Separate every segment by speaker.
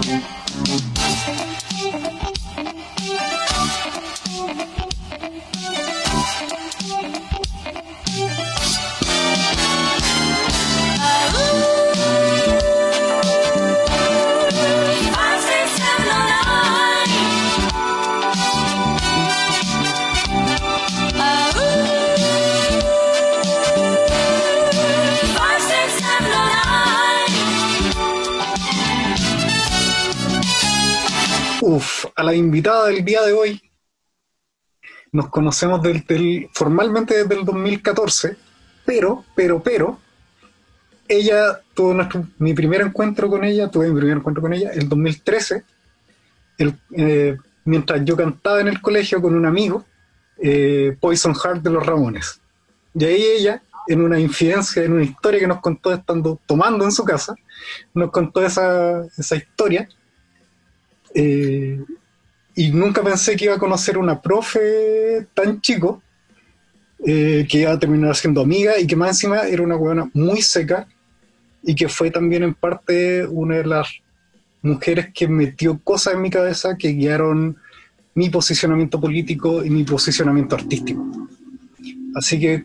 Speaker 1: Uf, a la invitada del día de hoy. Nos conocemos del, formalmente desde el 2014, pero, pero, pero, ella tuvo nuestro, mi primer encuentro con ella, tuve mi primer encuentro con ella el 2013, eh, mientras yo cantaba en el colegio con un amigo, eh, Poison Heart de los Ramones. Y ahí ella, en una infidencia, en una historia que nos contó estando tomando en su casa, nos contó esa, esa historia. Eh, y nunca pensé que iba a conocer una profe tan chico, eh, que iba a terminar siendo amiga y que más encima era una huevona muy seca y que fue también en parte una de las mujeres que metió cosas en mi cabeza que guiaron mi posicionamiento político y mi posicionamiento artístico. Así que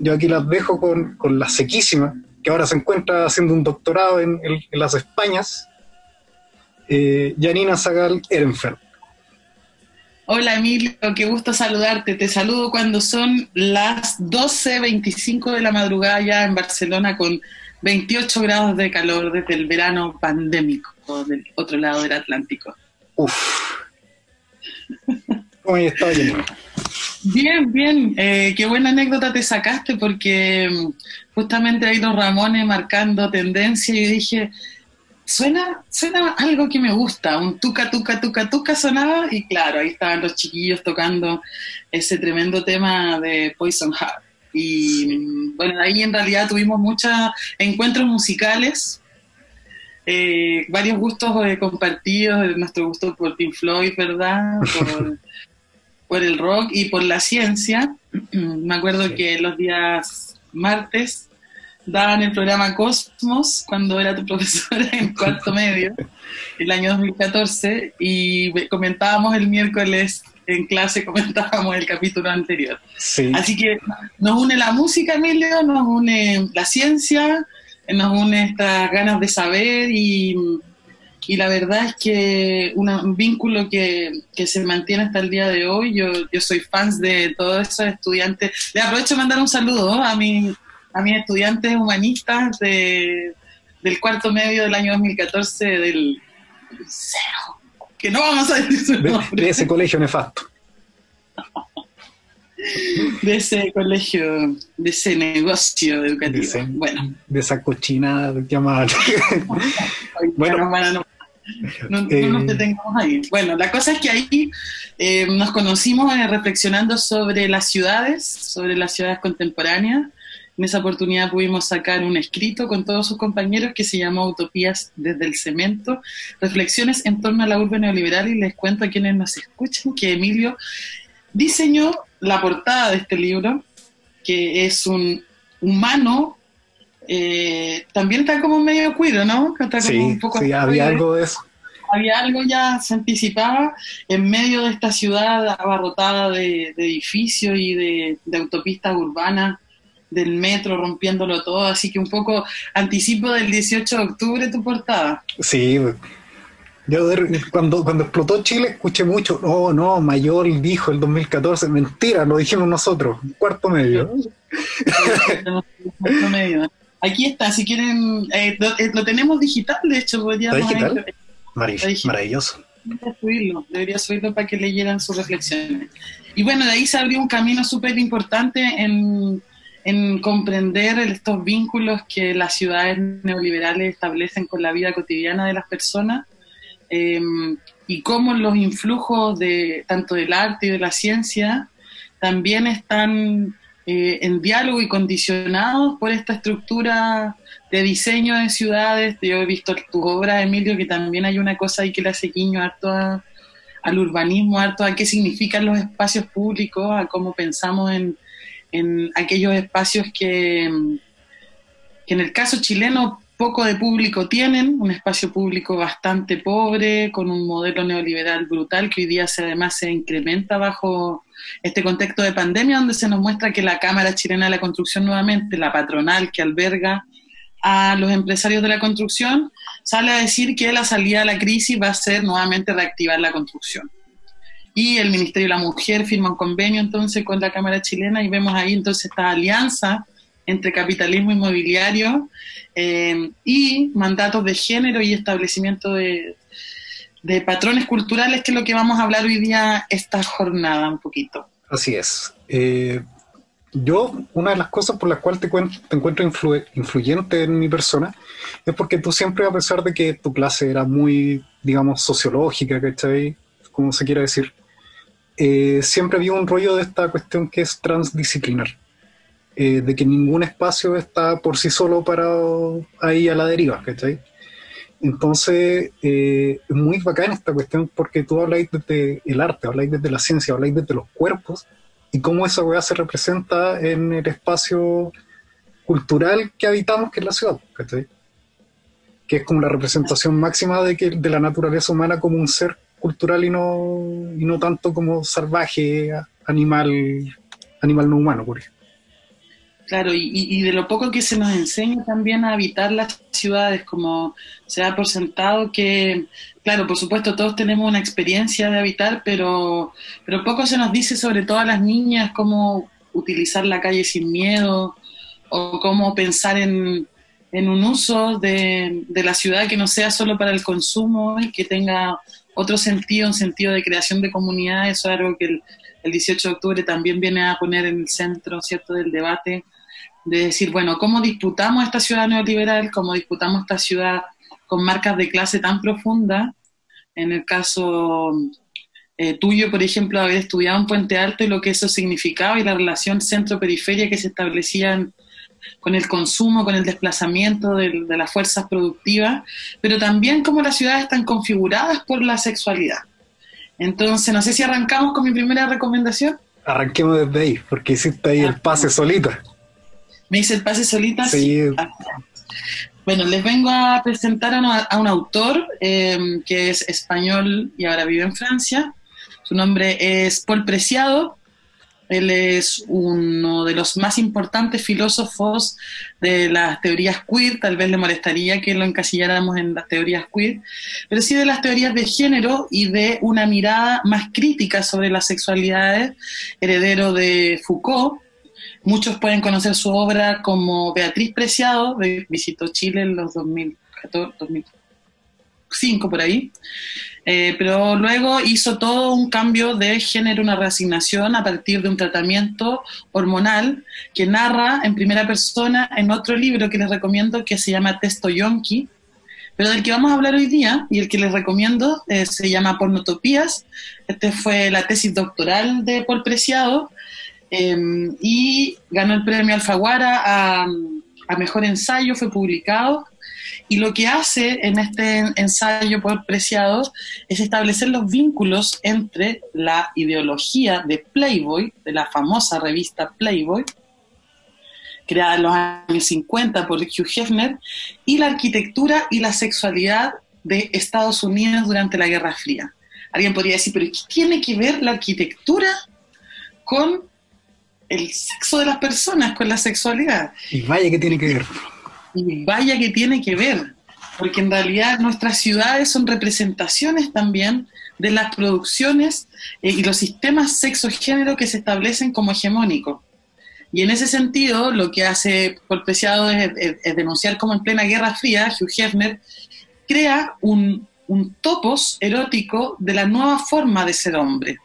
Speaker 1: yo aquí las dejo con, con la sequísima, que ahora se encuentra haciendo un doctorado en, en las Españas, eh, Janina Zagal Ehrenfeld.
Speaker 2: Hola Emilio, qué gusto saludarte. Te saludo cuando son las 12.25 de la madrugada ya en Barcelona con 28 grados de calor desde el verano pandémico del otro lado del Atlántico.
Speaker 1: Uf. ¿Cómo está Janina?
Speaker 2: Bien, bien. Eh, qué buena anécdota te sacaste porque mm, justamente hay los Ramones marcando tendencia y dije, suena, suena algo que me gusta, un tuca, tuca, tuca, tuca sonaba y claro, ahí estaban los chiquillos tocando ese tremendo tema de Poison Heart. Y bueno, ahí en realidad tuvimos muchos encuentros musicales, eh, varios gustos eh, compartidos, nuestro gusto por Pink Floyd, ¿verdad? Por, por el rock y por la ciencia. Me acuerdo que los días martes daban el programa Cosmos cuando era tu profesora en cuarto medio, el año 2014, y comentábamos el miércoles en clase, comentábamos el capítulo anterior. Así que nos une la música, Emilio, nos une la ciencia, nos une estas ganas de saber y, y la verdad es que un vínculo que, que, se mantiene hasta el día de hoy. Yo, yo soy fan de todos esos estudiantes. Le aprovecho de mandar un saludo a mi a mis estudiantes humanistas de, del cuarto medio del año 2014 del cero, que no vamos a decir su
Speaker 1: nombre. De, ese colegio nefasto.
Speaker 2: de ese colegio, de ese negocio educativo. De bueno.
Speaker 1: De esa cochinada llamada.
Speaker 2: bueno, no, nos eh, detengamos ahí. Bueno, la cosa es que ahí eh, nos conocimos eh, reflexionando sobre las ciudades, sobre las ciudades contemporáneas, en esa oportunidad pudimos sacar un escrito con todos sus compañeros que se llamó Utopías desde el cemento, reflexiones en torno a la urbe neoliberal y les cuento a quienes nos escuchan que Emilio diseñó la portada de este libro, que es un humano, eh, también está como medio cuido, ¿no?
Speaker 1: sí, un poco sí había algo de eso.
Speaker 2: Había algo ya, se anticipaba en medio de esta ciudad abarrotada de, edificios y de, de autopistas urbanas del metro rompiéndolo todo, así que un poco anticipo del 18 de octubre tu portada.
Speaker 1: Sí, yo cuando, cuando explotó Chile escuché mucho, no, no, Mayor dijo el 2014, mentira, lo dijimos nosotros, cuarto medio.
Speaker 2: cuarto medio. Aquí está, si quieren, eh, eh, lo, tenemos digital, de hecho, podríamos...
Speaker 1: digital? Maravilloso.
Speaker 2: Debería subirlo, debería subirlo para que leyeran sus reflexiones. Y bueno, de ahí se abrió un camino súper importante en en comprender estos vínculos que las ciudades neoliberales establecen con la vida cotidiana de las personas em, y cómo los influjos de tanto del arte y de la ciencia también están eh, en diálogo y condicionados por esta estructura de diseño de ciudades. Yo he visto tu obra, Emilio, que también hay una cosa ahí que le hace guiño harto al urbanismo, harto a qué significan los espacios públicos, a cómo pensamos en en aquellos espacios que, que en el caso chileno poco de público tienen, un espacio público bastante pobre, con un modelo neoliberal brutal que hoy día se, además se incrementa bajo este contexto de pandemia, donde se nos muestra que la Cámara Chilena de la Construcción nuevamente, la patronal que alberga a los empresarios de la construcción, sale a decir que la salida de la crisis va a ser nuevamente reactivar la construcción. Y el Ministerio de la Mujer firma un convenio entonces con la Cámara Chilena y vemos ahí entonces esta alianza entre capitalismo inmobiliario eh, y mandatos de género y establecimiento de, patrones culturales, que es lo que vamos a hablar hoy día esta jornada un poquito.
Speaker 1: Así es. Eh, yo, una de las cosas por las cuales te, te encuentro influyente en mi persona es porque tú siempre, a pesar de que tu clase era muy, digamos, sociológica, ¿cachai? Como se quiera decir, eh, siempre vi un rollo de esta cuestión que es transdisciplinar. Eh, de que ningún espacio está por sí solo parado ahí a la deriva, ¿cachai? Entonces, eh, es muy bacán esta cuestión porque tú habláis desde el arte, habláis desde la ciencia, habláis desde los cuerpos y cómo esa weá se representa en el espacio cultural que habitamos, que es la ciudad, ¿cachai? Que es como la representación máxima de, que, de la naturaleza humana como un ser cultural y no, y no tanto como salvaje, animal, animal no humano, por ejemplo.
Speaker 2: Claro, y, de lo poco que se nos enseña también a habitar las ciudades, como se da por sentado que, claro, por supuesto todos tenemos una experiencia de habitar, pero, pero poco se nos dice sobre todo a las niñas cómo utilizar la calle sin miedo o cómo pensar en, en un uso de, de, la ciudad que no sea solo para el consumo y que tenga otro sentido, un sentido de creación de comunidad. Eso es algo que el, el 18 de octubre también viene a poner en el centro, ¿cierto?, del debate de decir, bueno, ¿cómo disputamos esta ciudad neoliberal? ¿Cómo disputamos esta ciudad con marcas de clase tan profundas? En el caso eh, tuyo, por ejemplo, haber estudiado en Puente Alto y lo que eso significaba y la relación centro-periferia que se establecía con el consumo, con el desplazamiento de, de, las fuerzas productivas, pero también cómo las ciudades están configuradas por la sexualidad. Entonces, no sé si arrancamos con mi primera recomendación.
Speaker 1: Arranquemos desde ahí, porque hiciste ahí el ah, pase solita.
Speaker 2: ¿Me hice el pase solita? Sí. Bueno, les vengo a presentar a, un autor em, que es español y ahora vive en Francia. Su nombre es Paul Preciado. Él es uno de los más importantes filósofos de las teorías queer. Tal vez le molestaría que lo encasilláramos en las teorías queer, pero sí de las teorías de género y de una mirada más crítica sobre las sexualidades, heredero de Foucault. Muchos pueden conocer su obra como Beatriz Preciado, visitó Chile en los 2014, 2005 por ahí, eh, pero luego hizo todo un cambio de género, una reasignación a partir de un tratamiento hormonal que narra en primera persona en otro libro que les recomiendo que se llama Testo Yonki, pero del que vamos a hablar hoy día y el que les recomiendo eh, se llama Pornotopías. Este fue la tesis doctoral de Paul Preciado Em, y ganó el premio Alfaguara a, a, Mejor Ensayo, fue publicado. Y lo que hace en este ensayo por Preciado es establecer los vínculos entre la ideología de Playboy, de la famosa revista Playboy, creada en los años 50 por Hugh Hefner, y la arquitectura y la sexualidad de Estados Unidos durante la Guerra Fría. Alguien podría decir, pero ¿qué tiene que ver la arquitectura con el sexo de las personas con la sexualidad.
Speaker 1: Y vaya que tiene que ver.
Speaker 2: Y vaya que tiene que ver, porque en realidad nuestras ciudades son representaciones también de las producciones eh, y los sistemas sexo-género que se establecen como hegemónicos. Y en ese sentido, lo que hace Preciado es, denunciar como en plena Guerra Fría, Hugh Hefner crea un, un topos erótico de la nueva forma de ser hombre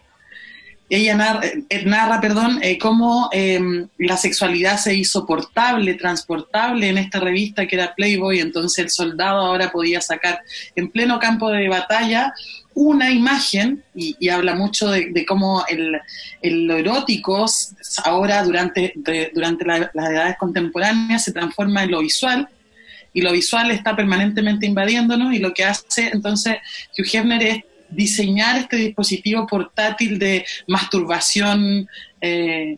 Speaker 2: ella narra, eh, narra perdón, eh, cómo em, la sexualidad se hizo portable, transportable en esta revista que era Playboy, entonces el soldado ahora podía sacar en pleno campo de batalla una imagen, y, habla mucho de, cómo el, lo erótico ahora durante, durante las edades contemporáneas se transforma en lo visual, y lo visual está permanentemente invadiéndonos, y lo que hace entonces Hugh Hefner es diseñar este dispositivo portátil de masturbación eh,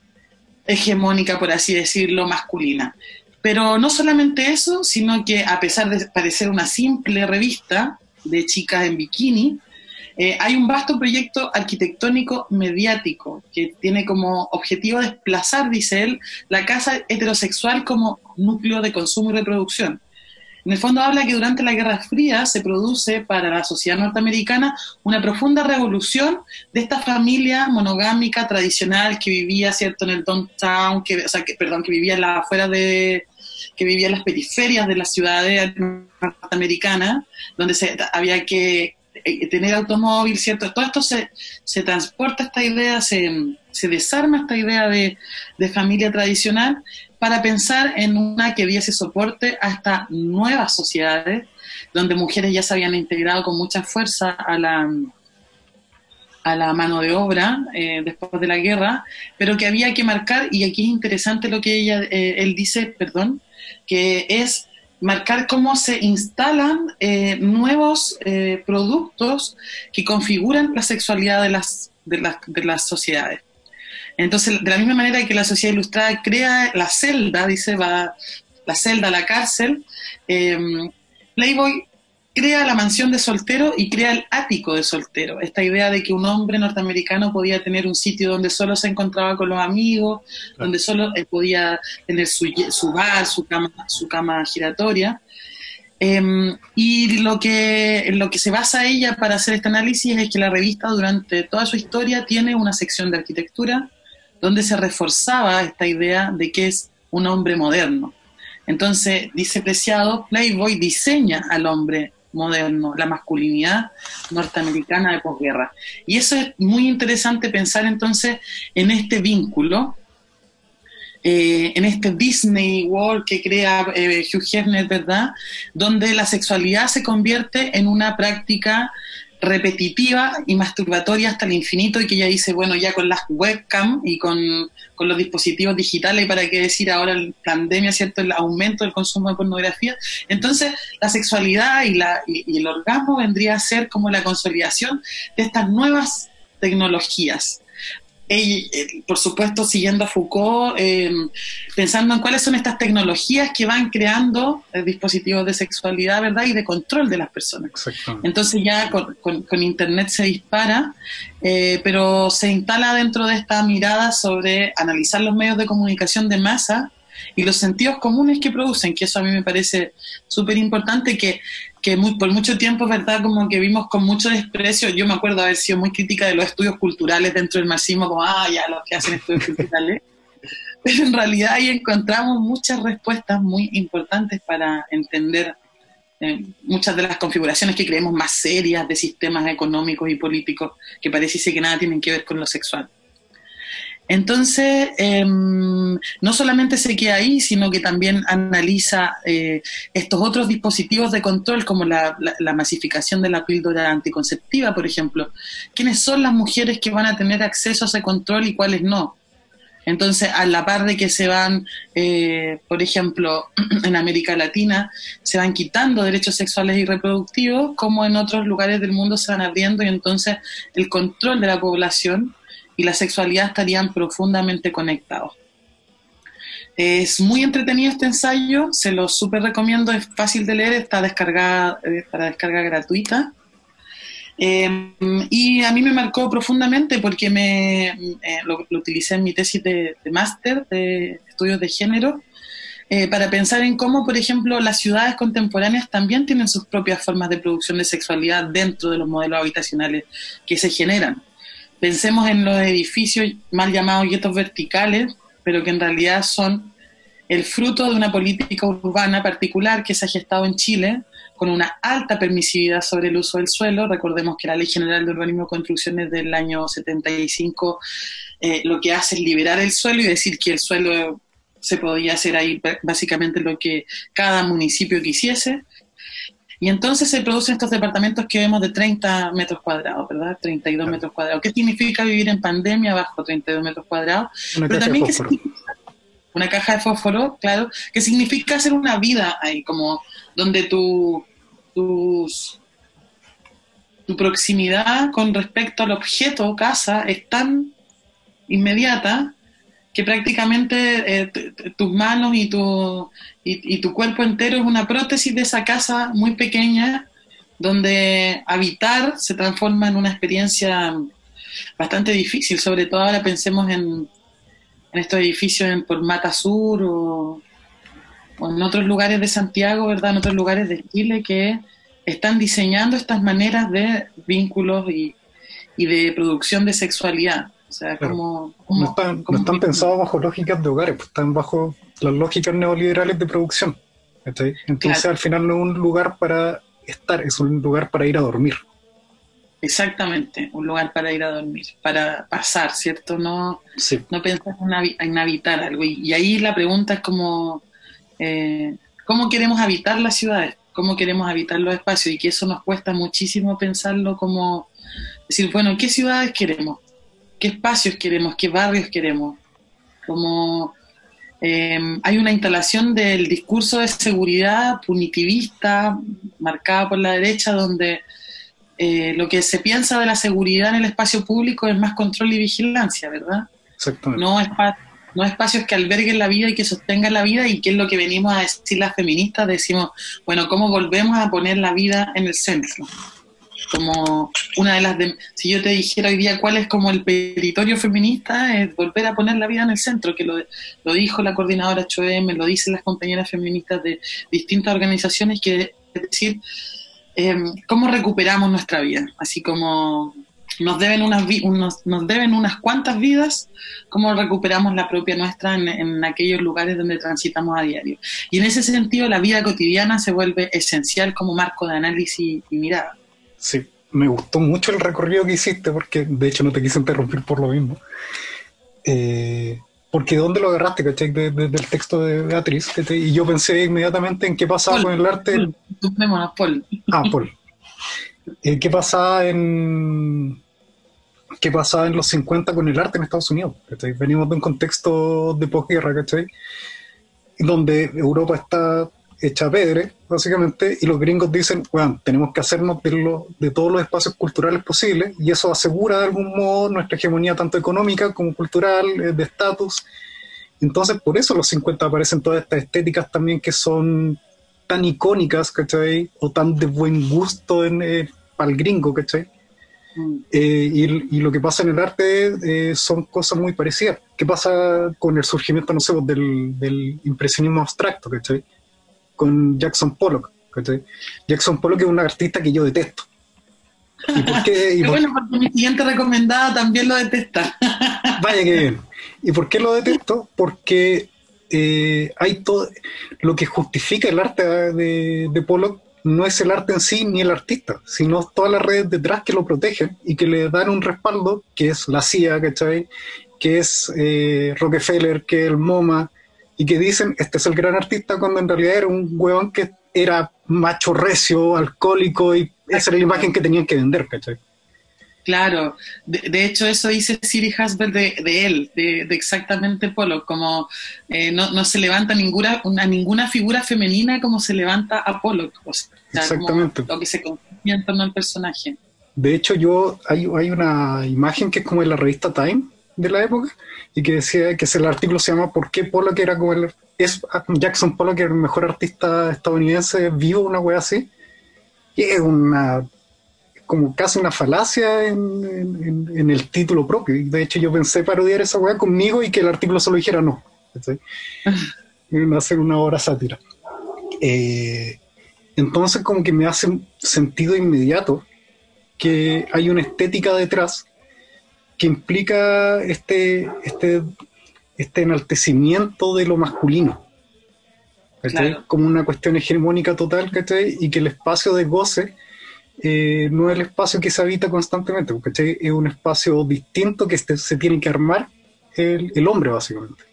Speaker 2: hegemónica, por así decirlo, masculina. Pero no solamente eso, sino que a pesar de parecer una simple revista de chicas en bikini, eh, hay un vasto proyecto arquitectónico mediático que tiene como objetivo desplazar, dice él, la casa heterosexual como núcleo de consumo y reproducción. En el fondo habla que durante la Guerra Fría se produce para la sociedad norteamericana una profunda revolución de esta familia monogámica tradicional que vivía, ¿cierto?, en el downtown, que, o sea, que, perdón, que vivía en la, afuera de, que vivía en las periferias de las ciudades norteamericanas, donde se, había que eh, tener automóvil, ¿cierto? Todo esto se, se transporta esta idea, se, se desarma esta idea de, familia tradicional para pensar en una que diese soporte a estas nuevas sociedades, donde mujeres ya se habían integrado con mucha fuerza a la, a la mano de obra eh, después de la guerra, pero que había que marcar, y aquí es interesante lo que ella, eh, él dice, perdón, que es marcar cómo se instalan eh, nuevos eh, productos que configuran la sexualidad de las, de, las, de las sociedades. Entonces, de la misma manera que la sociedad ilustrada crea la celda, dice, va la celda, la cárcel, eh, Playboy crea la mansión de soltero y crea el ático de soltero. Esta idea de que un hombre norteamericano podía tener un sitio donde solo se encontraba con los amigos, donde solo podía tener su, su, bar, su cama, su cama giratoria. Eh, y lo que, lo que se basa ella para hacer este análisis es que la revista durante toda su historia tiene una sección de arquitectura donde se reforzaba esta idea de que es un hombre moderno. Entonces, dice Preciado, Playboy diseña al hombre moderno, la masculinidad norteamericana de posguerra. Y eso es muy interesante pensar entonces en este vínculo, eh, en este Disney World que crea eh, Hugh Hefner, ¿verdad? Donde la sexualidad se convierte en una práctica repetitiva y masturbatoria hasta el infinito y que ella dice, bueno, ya con las webcam y con, con los dispositivos digitales, para qué decir ahora la pandemia, ¿cierto? El aumento del consumo de pornografía. Entonces, la sexualidad y, la, y, y el orgasmo vendría a ser como la consolidación de estas nuevas tecnologías y, eh, por supuesto, siguiendo a Foucault, eh, pensando en cuáles son estas tecnologías que van creando eh, dispositivos de sexualidad, ¿verdad? Y de control de las personas. Entonces ya con, con, Internet se dispara, eh, pero se instala dentro de esta mirada sobre analizar los medios de comunicación de masa y los sentidos comunes que producen, que eso a mí me parece súper importante, que que muy, por mucho tiempo, ¿verdad? Como que vimos con mucho desprecio, yo me acuerdo haber sido muy crítica de los estudios culturales dentro del marxismo, como, ah, ya, los que hacen estudios culturales. Pero en realidad ahí encontramos muchas respuestas muy importantes para entender eh, muchas de las configuraciones que creemos más serias de sistemas económicos y políticos que parece que nada tienen que ver con lo sexual. Entonces, eh, no solamente se queda ahí, sino que también analiza eh, estos otros dispositivos de control, como la, la, la, masificación de la píldora anticonceptiva, por ejemplo. ¿Quiénes son las mujeres que van a tener acceso a ese control y cuáles no? Entonces, a la par de que se van, eh, por ejemplo, en América Latina, se van quitando derechos sexuales y reproductivos, como en otros lugares del mundo se van abriendo y entonces el control de la población y la sexualidad estarían profundamente conectados. Es muy entretenido este ensayo, se lo súper recomiendo, es fácil de leer, está descargada eh, para descarga gratuita. Eh, y a mí me marcó profundamente porque me, eh, lo, lo, utilicé en mi tesis de, de máster de estudios de género eh, para pensar en cómo, por ejemplo, las ciudades contemporáneas también tienen sus propias formas de producción de sexualidad dentro de los modelos habitacionales que se generan. Pensemos en los edificios mal llamados guetos verticales, pero que en realidad son el fruto de una política urbana particular que se ha gestado en Chile con una alta permisividad sobre el uso del suelo. Recordemos que la Ley General de Urbanismo y Construcciones del año 75 eh, lo que hace es liberar el suelo y decir que el suelo se podía hacer ahí básicamente lo que cada municipio quisiese. Y entonces se producen estos departamentos que vemos de 30 metros cuadrados, ¿verdad? 32 claro. metros cuadrados. ¿Qué significa vivir en pandemia bajo 32 metros cuadrados?
Speaker 1: Una
Speaker 2: Pero
Speaker 1: caja
Speaker 2: también
Speaker 1: de
Speaker 2: que
Speaker 1: fósforo.
Speaker 2: una caja de fósforo, claro, que significa hacer una vida ahí, como donde tu, tus, tu proximidad con respecto al objeto casa es tan inmediata que prácticamente eh, tus manos y tu, y, tu cuerpo entero es una prótesis de esa casa muy pequeña, donde habitar se transforma en una experiencia bastante difícil, sobre todo ahora pensemos en, estos edificios en, por Mata Sur o, en otros lugares de Santiago, ¿verdad? En otros lugares de Chile que están diseñando estas maneras de vínculos y, y de producción de sexualidad. Sea, como,
Speaker 1: no están, no están pensados bajo lógicas de hogares, pues están bajo las lógicas neoliberales de producción. Entonces al final no es un lugar para estar, es un lugar para ir a dormir.
Speaker 2: Exactamente, un lugar para ir a dormir, para pasar, ¿cierto? No, no pensar en, habitar algo. Y, ahí la pregunta es como, eh, ¿cómo queremos habitar las ciudades? ¿Cómo queremos habitar los espacios? Y que eso nos cuesta muchísimo pensarlo como, decir, bueno, ¿qué ciudades queremos? ¿Qué espacios queremos? ¿Qué barrios queremos? Como eh, hay una instalación del discurso de seguridad punitivista marcada por la derecha donde eh, lo que se piensa de la seguridad en el espacio público es más control y vigilancia, ¿verdad?
Speaker 1: Exactamente.
Speaker 2: No, no espacios que alberguen la vida y que sostengan la vida y que es lo que venimos a decir las feministas, decimos, bueno, ¿cómo volvemos a poner la vida en el centro? Como una de las... si yo te dijera hoy día cuál es como el territorio feminista, es volver a poner la vida en el centro, que lo, lo dijo la coordinadora Choem, lo dicen las compañeras feministas de distintas organizaciones, que es decir, Em, cómo recuperamos nuestra vida, así como nos deben unas nos deben unas cuantas vidas, cómo recuperamos la propia nuestra en, aquellos lugares donde transitamos a diario. Y en ese sentido la vida cotidiana se vuelve esencial como marco de análisis y mirada.
Speaker 1: Sí, me gustó mucho el recorrido que hiciste porque de hecho no te quise interrumpir por lo mismo. Eh, porque ¿dónde lo agarraste, cachai? del texto de Beatriz, Y yo pensé inmediatamente en qué pasaba con el arte.
Speaker 2: Paul, Paul.
Speaker 1: Ah, Paul. Eh, ¿Qué pasaba en qué pasaba en los 50 con el arte en Estados Unidos? Venimos de un contexto de posguerra, ¿cachai? Donde Europa está hecha pedre, básicamente, y los gringos dicen, bueno, tenemos que hacernos de, de todos los espacios culturales posibles, y eso asegura de algún modo nuestra hegemonía tanto económica como cultural, eh, de estatus. Entonces, por eso los 50 aparecen todas estas estéticas también que son tan icónicas, ¿cachai? O tan de buen gusto en, eh, para el gringo, ¿cachai? Mm. Eh, y, lo que pasa en el arte son cosas muy parecidas. ¿Qué pasa con el surgimiento, no sé, pues, del, del impresionismo abstracto, ¿cachai? Con Jackson Pollock. Jackson Pollock es un artista que yo detesto.
Speaker 2: ¿Y por qué? bueno, porque mi siguiente recomendada también lo detesta.
Speaker 1: Vaya que bien. ¿Y por qué lo detesto? Porque eh, hay todo. Lo que justifica el arte de, de, Pollock no es el arte en sí ni el artista, sino todas las redes detrás que lo protegen y que le dan un respaldo, que es la CIA, ¿cachai? Que es eh, Rockefeller, que es el MoMA, y que dicen, este es el gran artista, cuando en realidad era un huevón que era macho recio, alcohólico, y esa era la imagen que tenían que vender, ¿cachai?
Speaker 2: Claro, de, hecho eso dice Siri Hasbel de, él, de, exactamente Polo, como eh, no, se levanta ninguna, una, ninguna figura femenina como se levanta a Polo,
Speaker 1: exactamente.
Speaker 2: lo que se confía en torno al personaje.
Speaker 1: De hecho, yo hay, hay una imagen que es como en la revista Time de la época, y que decía que el artículo se llama ¿Por qué Pollock era como el... Es Jackson Pollock era el mejor artista estadounidense vivo, una wea así. Y es una... como casi una falacia en, en, el título propio. De hecho yo pensé parodiar esa wea conmigo y que el artículo solo dijera no. hacer una obra sátira. Eh, entonces como que me hace sentido inmediato que hay una estética detrás que implica este, este, este enaltecimiento de lo masculino. Como una cuestión hegemónica total, ¿cachai? Y que el espacio de goce eh, no es el espacio que se habita constantemente, ¿cachai? Es un espacio distinto que se tiene que armar el, el hombre, básicamente.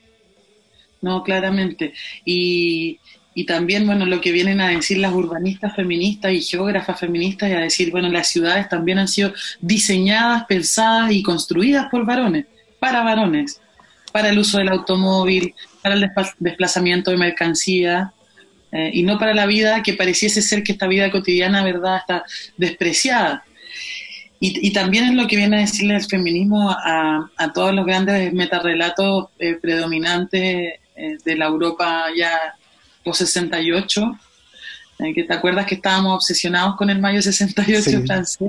Speaker 2: No, claramente. Y, y también, bueno, lo que vienen a decir las urbanistas feministas y geógrafas feministas y a decir, bueno, las ciudades también han sido diseñadas, pensadas y construidas por varones, para varones, para el uso del automóvil, para el desplazamiento de mercancía, eh, y no para la vida que pareciese ser que esta vida cotidiana, ¿verdad?, está despreciada. y, también es lo que viene a decirle el feminismo a, todos los grandes metarrelatos eh, predominantes eh, de la Europa ya post-68, eh, que te acuerdas que estábamos obsesionados con el mayo 68 francés.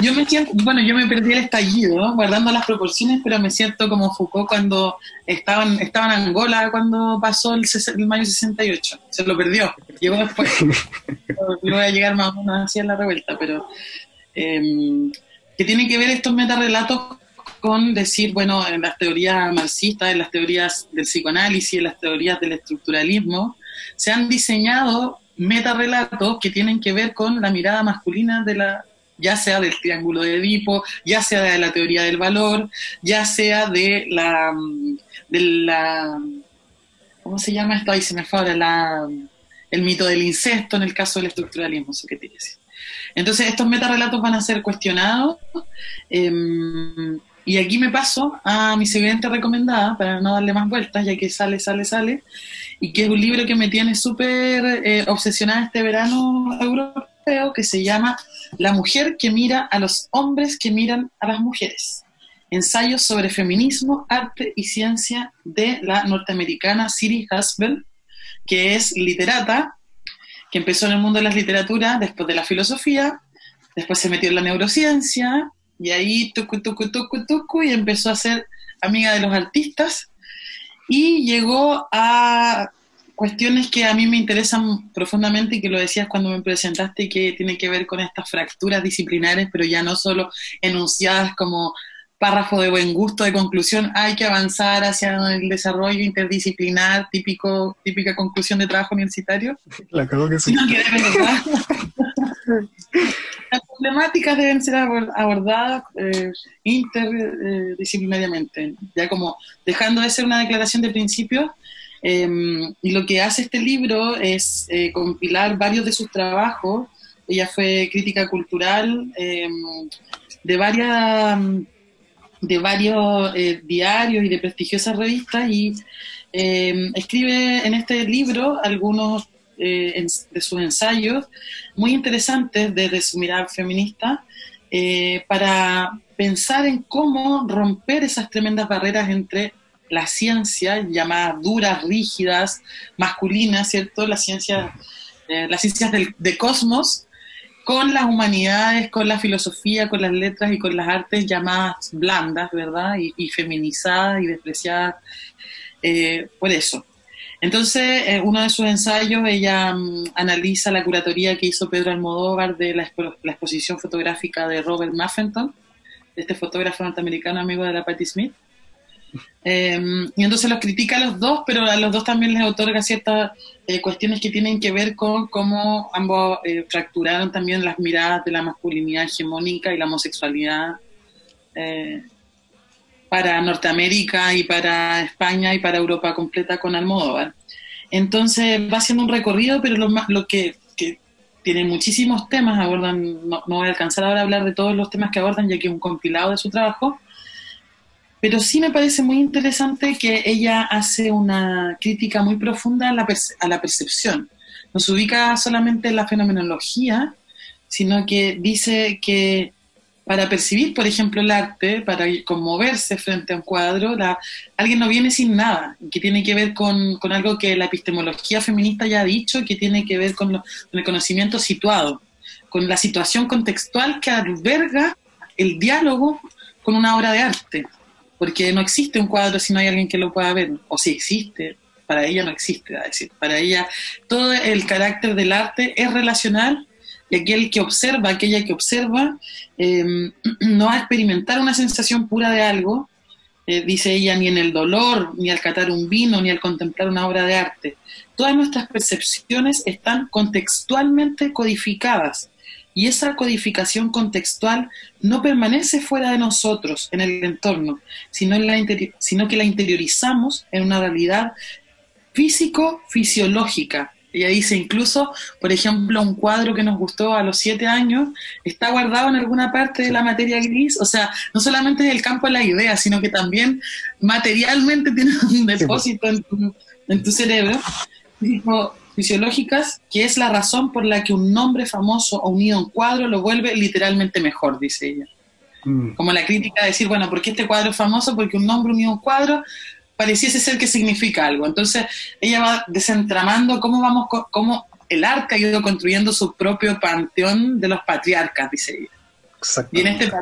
Speaker 2: yo me siento, bueno, yo me perdí el estallido, guardando las proporciones, pero me siento como Foucault cuando estaban, estaba en Angola cuando pasó el, el mayo 68. Se lo perdió, llegó después. no voy a llegar más o menos así en la revuelta, pero Em, que tienen que ver estos metarrelatos con decir, bueno, en las teorías marxistas, en las teorías del psicoanálisis, en las teorías del estructuralismo, se han diseñado metarrelatos que tienen que ver con la mirada masculina de la ya sea del triángulo de Edipo, ya sea de la teoría del valor, ya sea de la, de la ¿cómo se llama esto? Ahí se me fue la, el mito del incesto en el caso del estructuralismo, eso que te decir. Entonces, estos metarrelatos van a ser cuestionados. Em, y aquí me paso a mi siguiente recomendada, para no darle más vueltas, ya que sale, sale, sale, y que es un libro que me tiene súper eh, obsesionada este verano europeo, que se llama La mujer que mira a los hombres que miran a las mujeres. Ensayos sobre feminismo, arte y ciencia de la norteamericana Siri Hasbel, que es literata, que empezó en el mundo de las literaturas, después de la filosofía, después se metió en la neurociencia, y ahí tucu, tucu, tucu, tucu, y empezó a ser amiga de los artistas, y llegó a cuestiones que a mí me interesan profundamente y que lo decías cuando me presentaste que tiene que ver con estas fracturas disciplinares, pero ya no solo enunciadas como párrafo de buen gusto de conclusión, hay que avanzar hacia el desarrollo interdisciplinar, típico, típica conclusión de trabajo universitario.
Speaker 1: La que sí.
Speaker 2: Las problemáticas deben ser abordadas eh, interdisciplinariamente, ya como dejando de ser una declaración de principios, em, y lo que hace este libro es eh, compilar varios de sus trabajos. Ella fue crítica cultural em, de varias de varios eh, diarios y de prestigiosas revistas y eh, escribe en este libro algunos eh, de sus ensayos muy interesantes desde su mirada feminista para pensar en cómo romper esas tremendas barreras entre las ciencias llamadas duras, rígidas, masculinas, ¿cierto? Las ciencias, las ciencias del, de cosmos con las humanidades, con la filosofía, con las letras y con las artes llamadas blandas, ¿verdad? Y, feminizadas y despreciadas eh, por eso. Entonces, en uno de sus ensayos, ella mm, analiza la curatoría que hizo Pedro Almodóvar de la, exposición fotográfica de Robert Maffenton, este fotógrafo norteamericano amigo de la Patti Smith. Em, y entonces los critica a los dos, pero a los dos también les otorga ciertas eh, cuestiones que tienen que ver con cómo ambos eh, fracturaron también las miradas de la masculinidad hegemónica y la homosexualidad eh, para Norteamérica y para España y para Europa completa con Almodóvar. Entonces va haciendo un recorrido, pero lo, más, lo que, tiene muchísimos temas, abordan, no, no voy a alcanzar ahora a hablar de todos los temas que abordan, ya que es un compilado de su trabajo, pero sí me parece muy interesante que ella hace una crítica muy profunda a la, a la percepción. No se ubica solamente en la fenomenología, sino que dice que para percibir, por ejemplo, el arte, para conmoverse frente a un cuadro, la, alguien no viene sin nada, que tiene que ver con, algo que la epistemología feminista ya ha dicho, que tiene que ver con, con el conocimiento situado, con la situación contextual que alberga el diálogo con una obra de arte. Porque no existe un cuadro si no hay alguien que lo pueda ver, o si existe, para ella no existe, es decir, para ella todo el carácter del arte es relacional y aquel que observa, aquella que observa, em, no va a experimentar una sensación pura de algo, eh, dice ella, ni en el dolor, ni al catar un vino, ni al contemplar una obra de arte. Todas nuestras percepciones están contextualmente codificadas y esa codificación contextual no permanece fuera de nosotros, en el entorno, sino, en la sino que la interiorizamos en una realidad físico-fisiológica. Ella dice incluso, por ejemplo, un cuadro que nos gustó a los siete años está guardado en alguna parte de la materia gris, o sea, no solamente es el campo de la idea, sino que también materialmente tiene un depósito en, tu, cerebro. fisiológicas, que es la razón por la que un nombre famoso o unido a un cuadro lo vuelve literalmente mejor, dice ella. Mm. Como la crítica de decir, bueno, ¿por qué este cuadro es famoso? Porque un nombre unido a un cuadro pareciese ser que significa algo. Entonces, ella va desentramando cómo vamos, cómo el arte ha ido construyendo su propio panteón de los patriarcas, dice ella. Y en este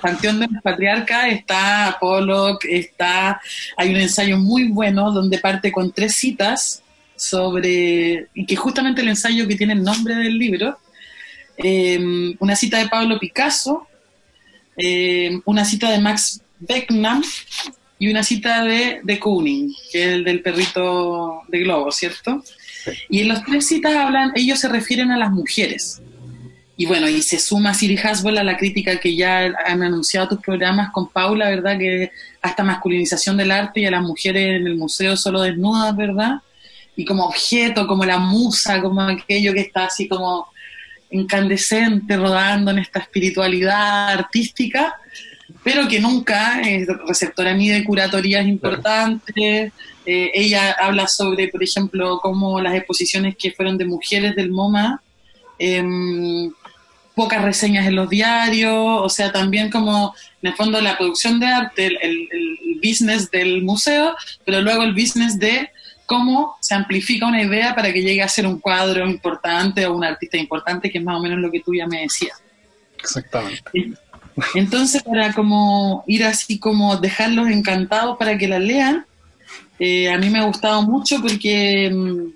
Speaker 2: panteón de los patriarcas está Pollock, está, hay un ensayo muy bueno donde parte con tres citas sobre, y que justamente el ensayo que tiene el nombre del libro, eh, una cita de Pablo Picasso, eh, una cita de Max Beckman y una cita de, de Kooning, que es el del perrito de globo, ¿cierto? Y en las tres citas hablan, ellos se refieren a las mujeres. Y bueno, y se suma Siri Haswell a la crítica que ya han anunciado tus programas con Paula, ¿verdad? Que hasta masculinización del arte y a las mujeres en el museo solo desnudas, ¿verdad? Y como objeto, como la musa, como aquello que está así como incandescente, rodando en esta espiritualidad artística, pero que nunca es receptora ni de curatorías importantes. Eh, ella habla sobre, por ejemplo, cómo las exposiciones que fueron de mujeres del MoMA, eh, pocas reseñas en los diarios, o sea, también como en el fondo la producción de arte, el, el, business del museo, pero luego el business de cómo se amplifica una idea para que llegue a ser un cuadro importante o un artista importante, que es más o menos lo que tú ya me decías.
Speaker 1: Exactamente.
Speaker 2: Entonces, para como ir así como dejarlos encantados para que la lean, eh, a mí me ha gustado mucho porque mm,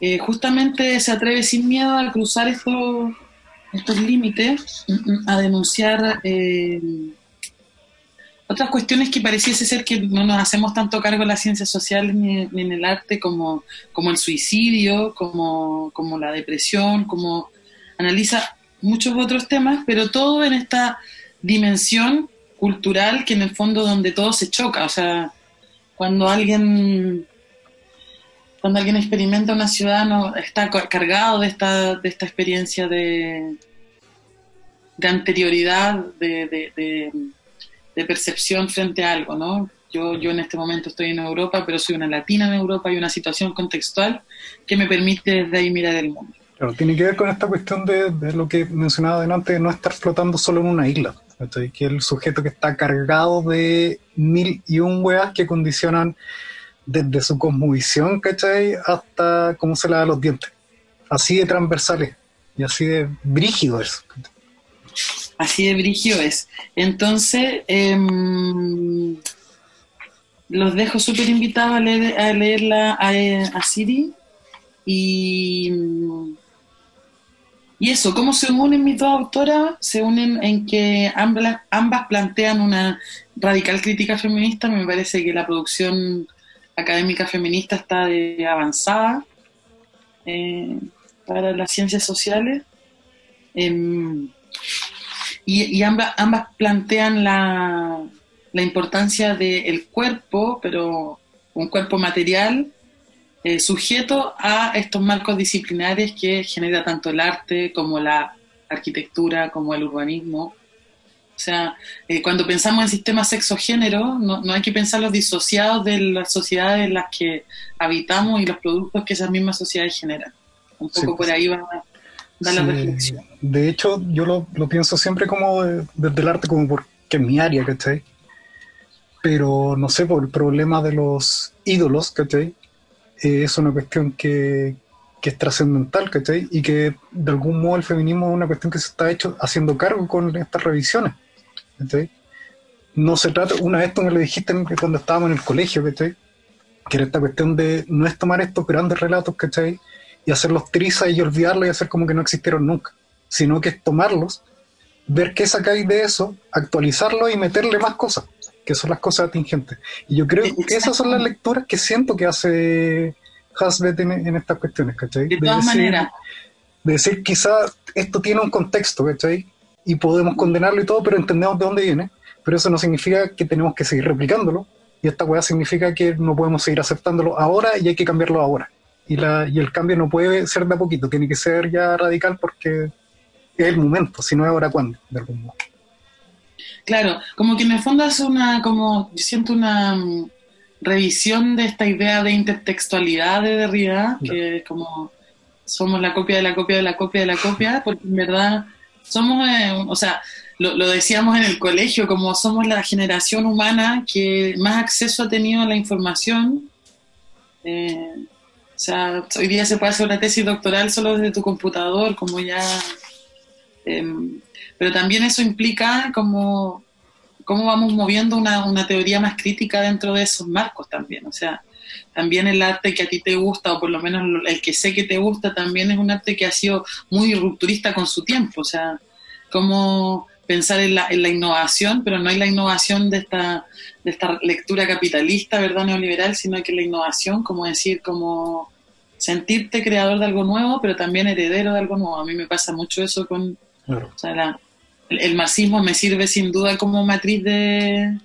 Speaker 2: eh, justamente se atreve sin miedo a cruzar estos estos límites a denunciar eh, otras cuestiones que pareciese ser que no nos hacemos tanto cargo en las ciencias sociales ni, en el arte como, como el suicidio, como, como la depresión, como analiza muchos otros temas, pero todo en esta dimensión cultural que en el fondo donde todo se choca, o sea, cuando alguien cuando alguien experimenta una ciudad no, está cargado de esta, de esta experiencia de, de anterioridad, de, de, percepción frente a algo, ¿no? Yo, yo en este momento estoy en Europa, pero soy una latina en Europa y una situación contextual que me permite desde ahí mirar el mundo.
Speaker 1: Claro, tiene que ver con esta cuestión de, lo que mencionaba delante, de no estar flotando solo en una isla. Que el sujeto que está cargado de mil y un weas que condicionan desde su cosmovisión, ¿cachai? Hasta cómo se lava los dientes. Así de transversales y así de brígido eso.
Speaker 2: Así de brígido es. Entonces, em, los dejo súper invitados a, leer, a leerla a Siri y, y eso, ¿cómo se unen mis dos autoras? Se unen en que ambas, ambas plantean una radical crítica feminista, me parece que la producción académica feminista está avanzada eh, para las ciencias sociales. Em, y, ambas, ambas plantean la, la importancia del cuerpo, pero un cuerpo material, eh, sujeto a estos marcos disciplinares que genera tanto el arte como la arquitectura, como el urbanismo, o sea, eh, cuando pensamos en sistemas sexo-género, no, no, hay que pensarlos disociados de las sociedades en las que habitamos y los productos que esas mismas sociedades generan. Un poco por pues. ahí va, va la reflexión.
Speaker 1: De hecho, yo lo, lo pienso siempre como desde el arte, como porque es mi área, ¿cachai? Pero no sé, por el problema de los ídolos, ¿cachai? Eh, es una cuestión que, que es trascendental, ¿cachai? Y que de algún modo el feminismo es una cuestión que se está hecho haciendo cargo con estas revisiones. No se trata, una vez tú me lo dijiste cuando estábamos en el colegio, Que era esta cuestión de no es tomar estos grandes relatos, ¿cachai? Y hacerlos trizas y olvidarlos y hacer como que no existieron nunca, sino que es tomarlos, ver qué sacáis de eso, actualizarlo y meterle más cosas, que son las cosas atingentes. Y yo creo que esas son las lecturas que siento que hace Hasbet en, estas cuestiones, ¿cachai?
Speaker 2: De, todas maneras.
Speaker 1: De decir, quizá esto tiene un contexto, ¿cachai? y podemos condenarlo y todo, pero entendemos de dónde viene. Pero eso no significa que tenemos que seguir replicándolo. Y esta weá significa que no podemos seguir aceptándolo ahora y hay que cambiarlo ahora. Y, la, y el cambio no puede ser de a poquito, tiene que ser ya radical porque es el momento, si no es ahora cuándo, de algún modo.
Speaker 2: Claro, como que en el fondo hace una, como yo siento una, revisión de esta idea de intertextualidad de Derrida, que es como somos la copia de la copia de la copia de la copia, porque en verdad somos, eh, o sea, lo, decíamos en el colegio, como somos la generación humana que más acceso ha tenido a la información. Eh, o sea, hoy día se puede hacer una tesis doctoral solo desde tu computador, como ya... Em, pero también eso implica como cómo vamos moviendo una, una, teoría más crítica dentro de esos marcos también. O sea, también el arte que a ti te gusta, o por lo menos el que sé que te gusta, también es un arte que ha sido muy rupturista con su tiempo. O sea, cómo pensar en la, en la innovación, pero no hay la innovación de esta, de esta lectura capitalista, ¿verdad? Neoliberal, sino que la innovación, como decir, como sentirte creador de algo nuevo, pero también heredero de algo nuevo. A mí me pasa mucho eso con... O sea, el, marxismo me sirve sin duda como matriz de,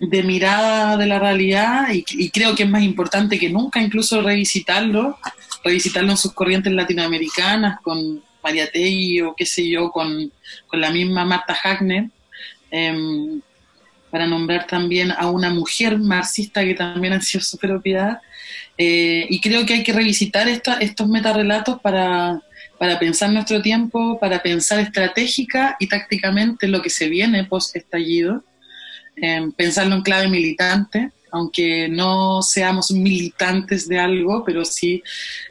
Speaker 2: de mirada de la realidad y, creo que es más importante que nunca incluso revisitarlo, revisitarlo en sus corrientes latinoamericanas con María Tegui o qué sé yo, con, la misma Marta Hagner, em, para nombrar también a una mujer marxista que también ha sido su propiedad. Eh, y creo que hay que revisitar estos metarrelatos para, para pensar nuestro tiempo, para pensar estratégica y tácticamente lo que se viene post-estallido, em, pensarlo en clave militante, aunque no seamos militantes de algo, pero sí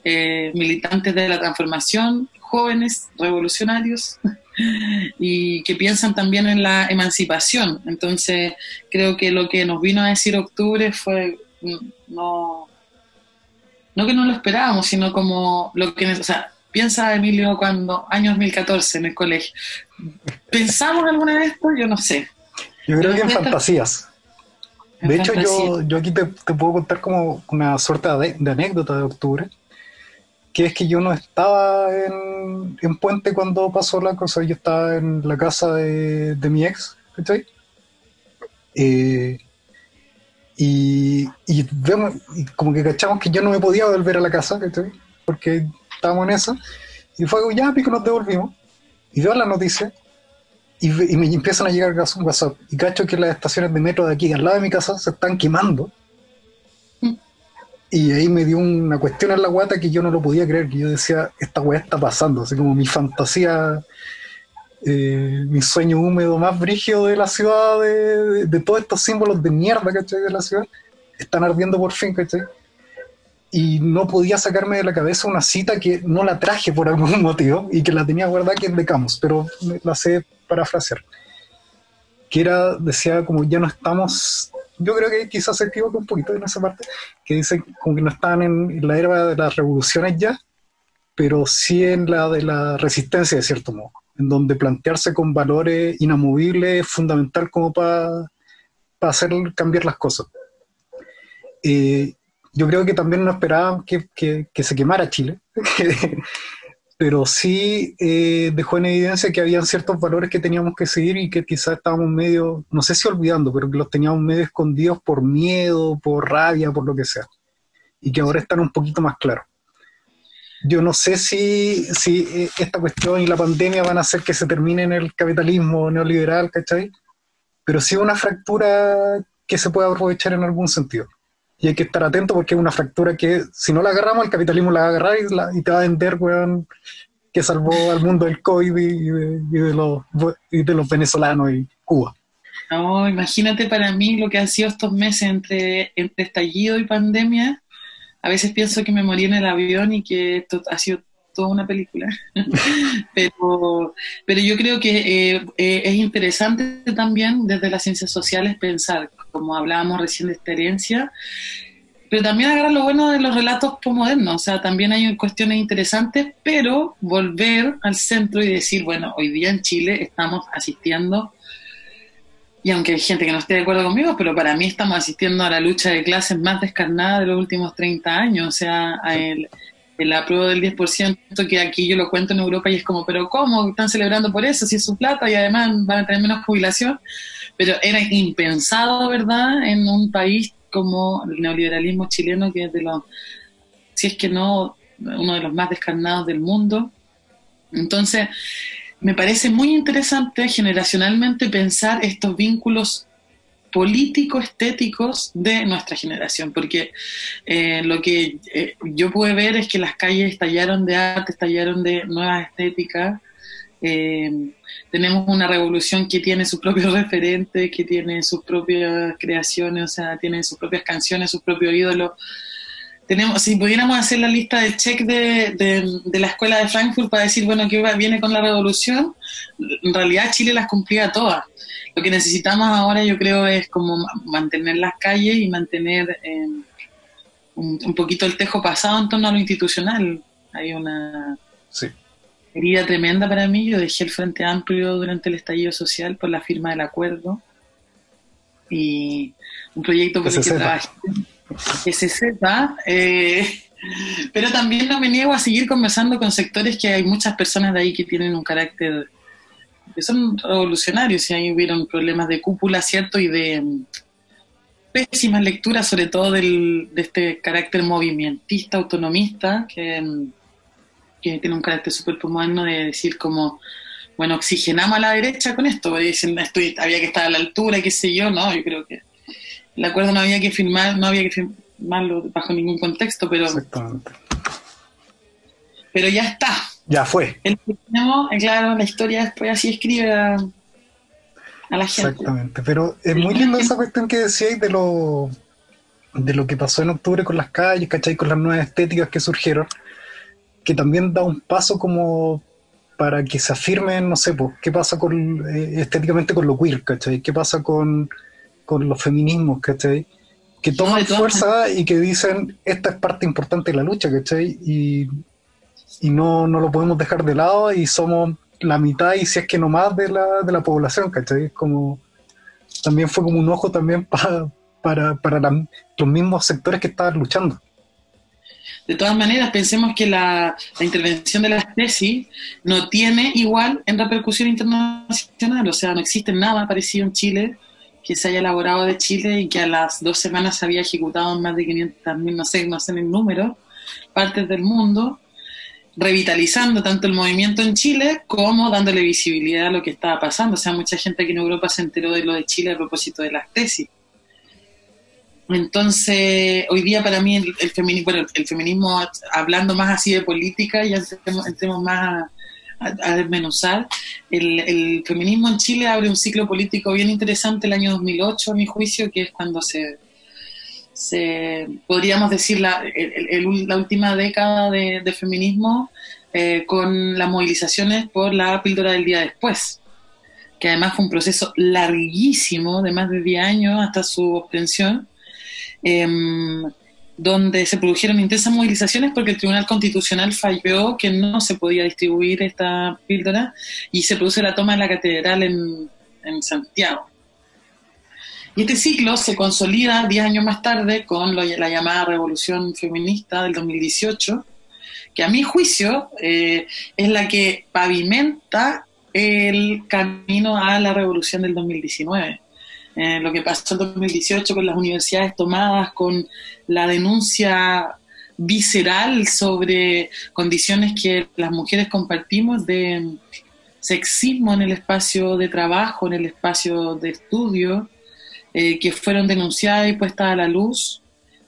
Speaker 2: eh, militantes de la transformación, jóvenes, revolucionarios, y que piensan también en la emancipación. Entonces, creo que lo que nos vino a decir octubre fue, mm, no, no que no lo esperábamos, sino como lo que, o piensa Emilio cuando, año 2014 en el colegio, ¿pensamos alguna vez esto? Yo no sé.
Speaker 1: Yo creo que en fantasías. De hecho, yo, yo aquí te, puedo contar como una suerte de anécdota de octubre que es que yo no estaba en, Puente cuando pasó la cosa, yo estaba en la casa de, mi ex, ¿cachai? Eh, y, y, vemos, y como que cachamos que yo no me podía volver a la casa, ¿cachai? Porque estábamos en eso. Y fue ya, pico, nos devolvimos. Y veo la noticia y, y, me empiezan a llegar un WhatsApp. Y cacho que las estaciones de metro de aquí, al lado de mi casa, se están quemando. Y ahí me dio una cuestión en la guata que yo no lo podía creer, que yo decía, esta weá está pasando, así como mi fantasía, eh, mi sueño húmedo más brígido de la ciudad, de, todos estos símbolos de mierda, ¿cachai? De la ciudad, están ardiendo por fin, ¿cachai? Y no podía sacarme de la cabeza una cita que no la traje por algún motivo y que la tenía guardada que es de Camus, pero la sé parafrasear. Que era, decía como ya no estamos yo creo que quizás se equivoca un poquito en esa parte, que dicen como que no están en la era de las revoluciones ya, pero sí en la de la resistencia, de cierto modo, en donde plantearse con valores inamovibles es fundamental como para hacer cambiar las cosas. Eh, yo creo que también no esperaban que, se quemara Chile, pero sí eh, dejó en evidencia que habían ciertos valores que teníamos que seguir y que quizás estábamos medio, no sé si olvidando, pero que los teníamos medio escondidos por miedo, por rabia, por lo que sea, y que ahora están un poquito más claros. Yo no sé si, si eh, esta cuestión y la pandemia van a hacer que se termine en el capitalismo neoliberal, ¿cachai? Pero sí una fractura que se puede aprovechar en algún sentido y hay que estar atento porque es una fractura que si no la agarramos, el capitalismo la va a agarrar y, te va a vender, weón, que salvó al mundo del COVID y de, los, de los venezolanos y Cuba.
Speaker 2: No, imagínate para mí lo que han sido estos meses entre, entre estallido y pandemia. A veces pienso que me morí en el avión y que esto ha sido toda una película. pero, pero yo creo que eh, eh, es interesante también desde las ciencias sociales pensar como hablábamos recién de esta herencia, pero también agarrar lo bueno de los relatos postmodernos, o sea, también hay cuestiones interesantes, pero volver al centro y decir, bueno, hoy día en Chile estamos asistiendo, y aunque hay gente que no esté de acuerdo conmigo, pero para mí estamos asistiendo a la lucha de clases más descarnada de los últimos 30 años, o sea, a el, el apruebo del 10%, que aquí yo lo cuento en Europa y es como, pero ¿cómo están celebrando por eso? Si es su plata y además van a tener menos jubilación pero era impensado, ¿verdad?, en un país como el neoliberalismo chileno, que es de los, si es que no, uno de los más descarnados del mundo. Entonces, me parece muy interesante generacionalmente pensar estos vínculos político-estéticos de nuestra generación, porque eh, lo que eh, yo pude ver es que las calles estallaron de arte, estallaron de nuevas estéticas, eh, tenemos una revolución que tiene sus propios referentes, que tiene sus propias creaciones, o sea, tiene sus propias canciones, sus propios ídolos. Tenemos, si pudiéramos hacer la lista de check de, de, la escuela de Frankfurt para decir, bueno, ¿qué viene con la revolución? En realidad Chile las cumplía todas. Lo que necesitamos ahora yo creo es como mantener las calles y mantener eh, un, un, poquito el tejo pasado en torno a lo institucional. Hay una...
Speaker 1: Sí
Speaker 2: herida tremenda para mí. Yo dejé el Frente Amplio durante el estallido social por la firma del acuerdo y un proyecto por el que trabajé, que se sepa, eh, pero también no me niego a seguir conversando con sectores que hay muchas personas de ahí que tienen un carácter, que son revolucionarios y ahí hubieron problemas de cúpula, ¿cierto? Y de mm, pésimas lecturas, sobre todo del, de este carácter movimentista, autonomista, que mm, que tiene un carácter súper moderno de decir como, bueno, oxigenamos a la derecha con esto, porque dicen, esto había que estar a la altura, qué sé yo, no, yo creo que el acuerdo no había que firmar, no había que firmarlo bajo ningún contexto, pero...
Speaker 1: Exactamente.
Speaker 2: Pero ya está.
Speaker 1: Ya fue.
Speaker 2: El, claro, la historia después así escribe a, la gente.
Speaker 1: Exactamente, pero es muy linda esa cuestión que decíais de lo, de lo que pasó en octubre con las calles, ¿cachai? Con las nuevas estéticas que surgieron que también da un paso como para que se afirme, no sé, pues, qué pasa con, eh, estéticamente con lo queer, ¿cachai? ¿Qué pasa con, los feminismos, ¿cachai? Que toman fuerza y que dicen, esta es parte importante de la lucha, ¿cachai? Y, y no, no lo podemos dejar de lado y somos la mitad y si es que no más de la, de la población, ¿cachai? Como, también fue como un ojo también para, para los mismos sectores que estaban luchando.
Speaker 2: De todas maneras, pensemos que la, intervención de las tesis no tiene igual en repercusión internacional, o sea, no existe nada parecido en Chile que se haya elaborado de Chile y que a las dos semanas se había ejecutado en más de 500 mil, no sé, no sé el número, partes del mundo, revitalizando tanto el movimiento en Chile como dándole visibilidad a lo que estaba pasando. O sea, mucha gente aquí en Europa se enteró de lo de Chile a propósito de las tesis. Entonces, hoy día para mí el, feminismo, el feminismo, hablando más así de política, ya entremos, más a, desmenuzar, el, feminismo en Chile abre un ciclo político bien interesante el año 2008, a mi juicio, que es cuando se, se podríamos decir, la, la última década de, feminismo eh, con las movilizaciones por la píldora del día después que además fue un proceso larguísimo, de más de 10 años hasta su obtención, Em, donde se produjeron intensas movilizaciones porque el Tribunal Constitucional falló que no se podía distribuir esta píldora y se produce la toma de la catedral en, Santiago. Y este ciclo se consolida 10 años más tarde con la llamada Revolución Feminista del 2018, que a mi juicio eh, es la que pavimenta el camino a la revolución del 2019. Eh, lo que pasó en 2018 con las universidades tomadas, con la denuncia visceral sobre condiciones que las mujeres compartimos de sexismo en el espacio de trabajo, en el espacio de estudio, eh, que fueron denunciadas y puestas a la luz,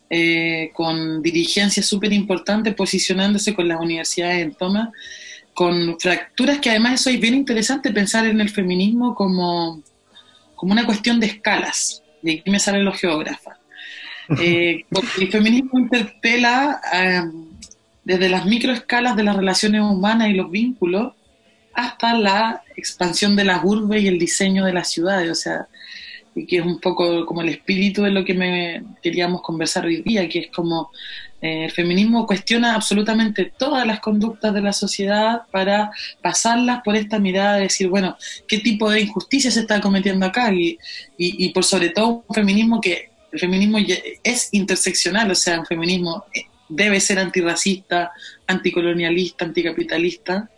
Speaker 2: eh, con dirigencias súper importantes posicionándose con las universidades en toma, con fracturas que además eso es bien interesante pensar en el feminismo como como una cuestión de escalas, de aquí me salen los geógrafos. Eh, porque el feminismo interpela em, desde las microescalas de las relaciones humanas y los vínculos hasta la expansión de las urbes y el diseño de las ciudades, o sea, que es un poco como el espíritu de lo que me queríamos conversar hoy día, que es como eh, el feminismo cuestiona absolutamente todas las conductas de la sociedad para pasarlas por esta mirada de decir, bueno, ¿qué tipo de injusticia se está cometiendo acá? Y, y, por sobre todo un feminismo que el feminismo es interseccional, o sea, un feminismo eh, debe ser antirracista, anticolonialista, anticapitalista.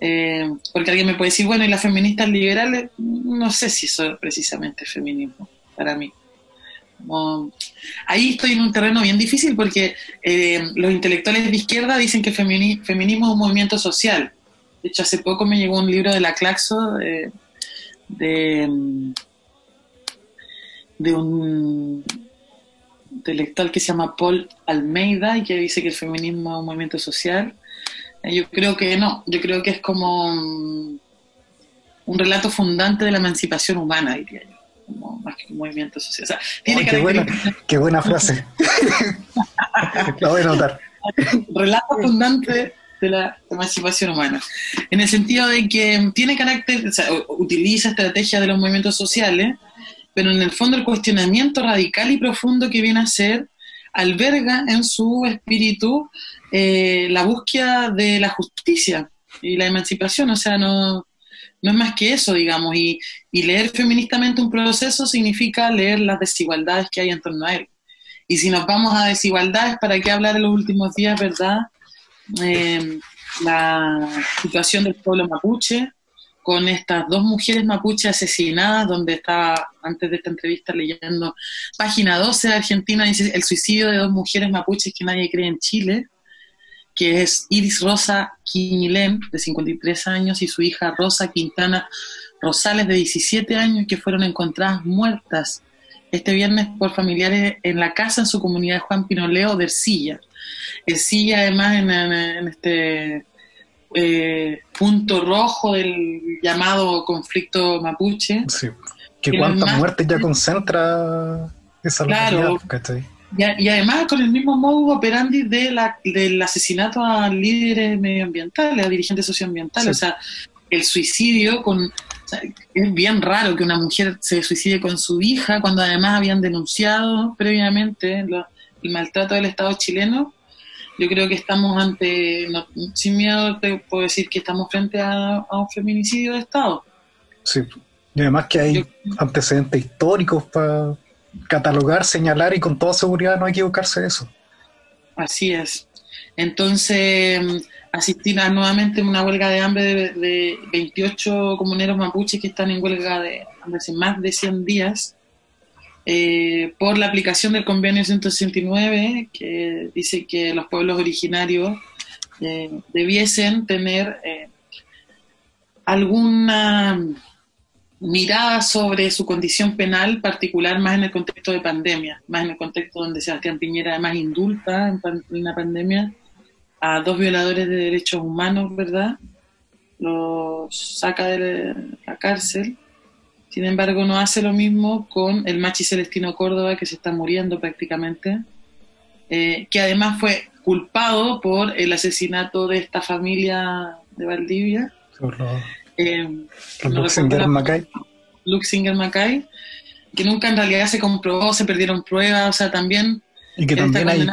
Speaker 2: Eh, porque alguien me puede decir, bueno, ¿y las feministas liberales? No sé si eso es precisamente feminismo para mí ahí estoy en un terreno bien difícil porque eh, los intelectuales de izquierda dicen que feminismo es un movimiento social. De hecho, hace poco me llegó un libro de la Claxo de, de un intelectual que se llama Paul Almeida y que dice que el feminismo es un movimiento social. Yo creo que no, yo creo que es como un, relato fundante de la emancipación humana, diría yo, como más que un movimiento social.
Speaker 1: tiene qué, buena, qué buena frase. la voy a notar.
Speaker 2: relato fundante de la emancipación humana. En el sentido de que tiene carácter, o sea, utiliza estrategias de los movimientos sociales, pero en el fondo el cuestionamiento radical y profundo que viene a ser alberga en su espíritu eh, la búsqueda de la justicia y la emancipación, o sea, no, no es más que eso, digamos, y, leer feministamente un proceso significa leer las desigualdades que hay en torno a él. Y si nos vamos a desigualdades, ¿para qué hablar en los últimos días, verdad? Eh, la situación del pueblo mapuche, con estas dos mujeres mapuche asesinadas, donde estaba antes de esta entrevista leyendo página 12 de Argentina, dice el suicidio de dos mujeres mapuches que nadie cree en Chile, que es Iris Rosa Quiñilén, de 53 años, y su hija Rosa Quintana Rosales, de 17 años, que fueron encontradas muertas este viernes por familiares en la casa en su comunidad Juan Pinoleo de Ercilla. Ercilla, además, en este eh, punto rojo del llamado conflicto mapuche.
Speaker 1: Sí, que cuántas muertes ya concentra esa
Speaker 2: claro, y, y, además con el mismo modo operandi de la, del asesinato a líderes medioambientales, a dirigentes socioambientales. O sea, el suicidio con... es bien raro que una mujer se suicide con su hija cuando además habían denunciado previamente el maltrato del Estado chileno yo creo que estamos ante, sin miedo te puedo decir que estamos frente a, un feminicidio de Estado.
Speaker 1: Sí, y además que hay antecedentes históricos para catalogar, señalar y con toda seguridad no equivocarse de eso.
Speaker 2: Así es. Entonces, asistir a nuevamente una huelga de hambre de, 28 comuneros mapuches que están en huelga de hace más de 100 días eh, por la aplicación del convenio 169, que dice que los pueblos originarios eh, debiesen tener eh, alguna mirada sobre su condición penal particular más en el contexto de pandemia, más en el contexto donde Sebastián Piñera además indulta en, una pandemia a dos violadores de derechos humanos, ¿verdad? Los saca de la cárcel sin embargo, no hace lo mismo con el Machi Celestino Córdoba, que se está muriendo prácticamente, eh, que además fue culpado por el asesinato de esta familia de Valdivia.
Speaker 1: Eh, Luxinger Macay.
Speaker 2: Luxinger Macay, que nunca en realidad se comprobó, se perdieron pruebas, o sea, también...
Speaker 1: Y que también hay,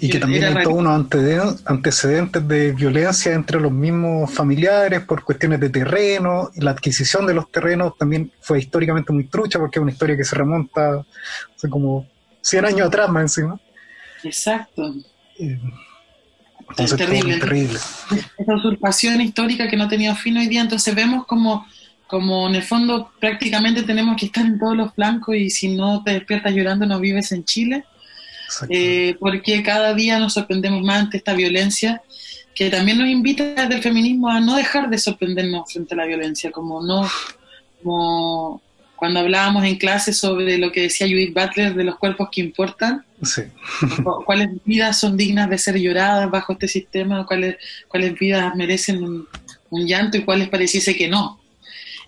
Speaker 1: y que también hay todos unos antecedentes de violencia entre los mismos familiares por cuestiones de terreno. La adquisición de los terrenos también fue históricamente muy trucha porque es una historia que se remonta hace como 100 años atrás más encima.
Speaker 2: Exacto.
Speaker 1: Eh, es terrible. terrible.
Speaker 2: Esa usurpación histórica que no tenía fin hoy día, entonces vemos como, como en el fondo prácticamente tenemos que estar en todos los flancos y si no te despiertas llorando no vives en Chile eh, porque cada día nos sorprendemos más ante esta violencia, que también nos invita desde el feminismo a no dejar de sorprendernos frente a la violencia, como no, como cuando hablábamos en clase sobre lo que decía Judith Butler de los cuerpos que importan, cuáles vidas son dignas de ser lloradas bajo este sistema, cuáles, cuáles vidas merecen un, un llanto y cuáles pareciese que no.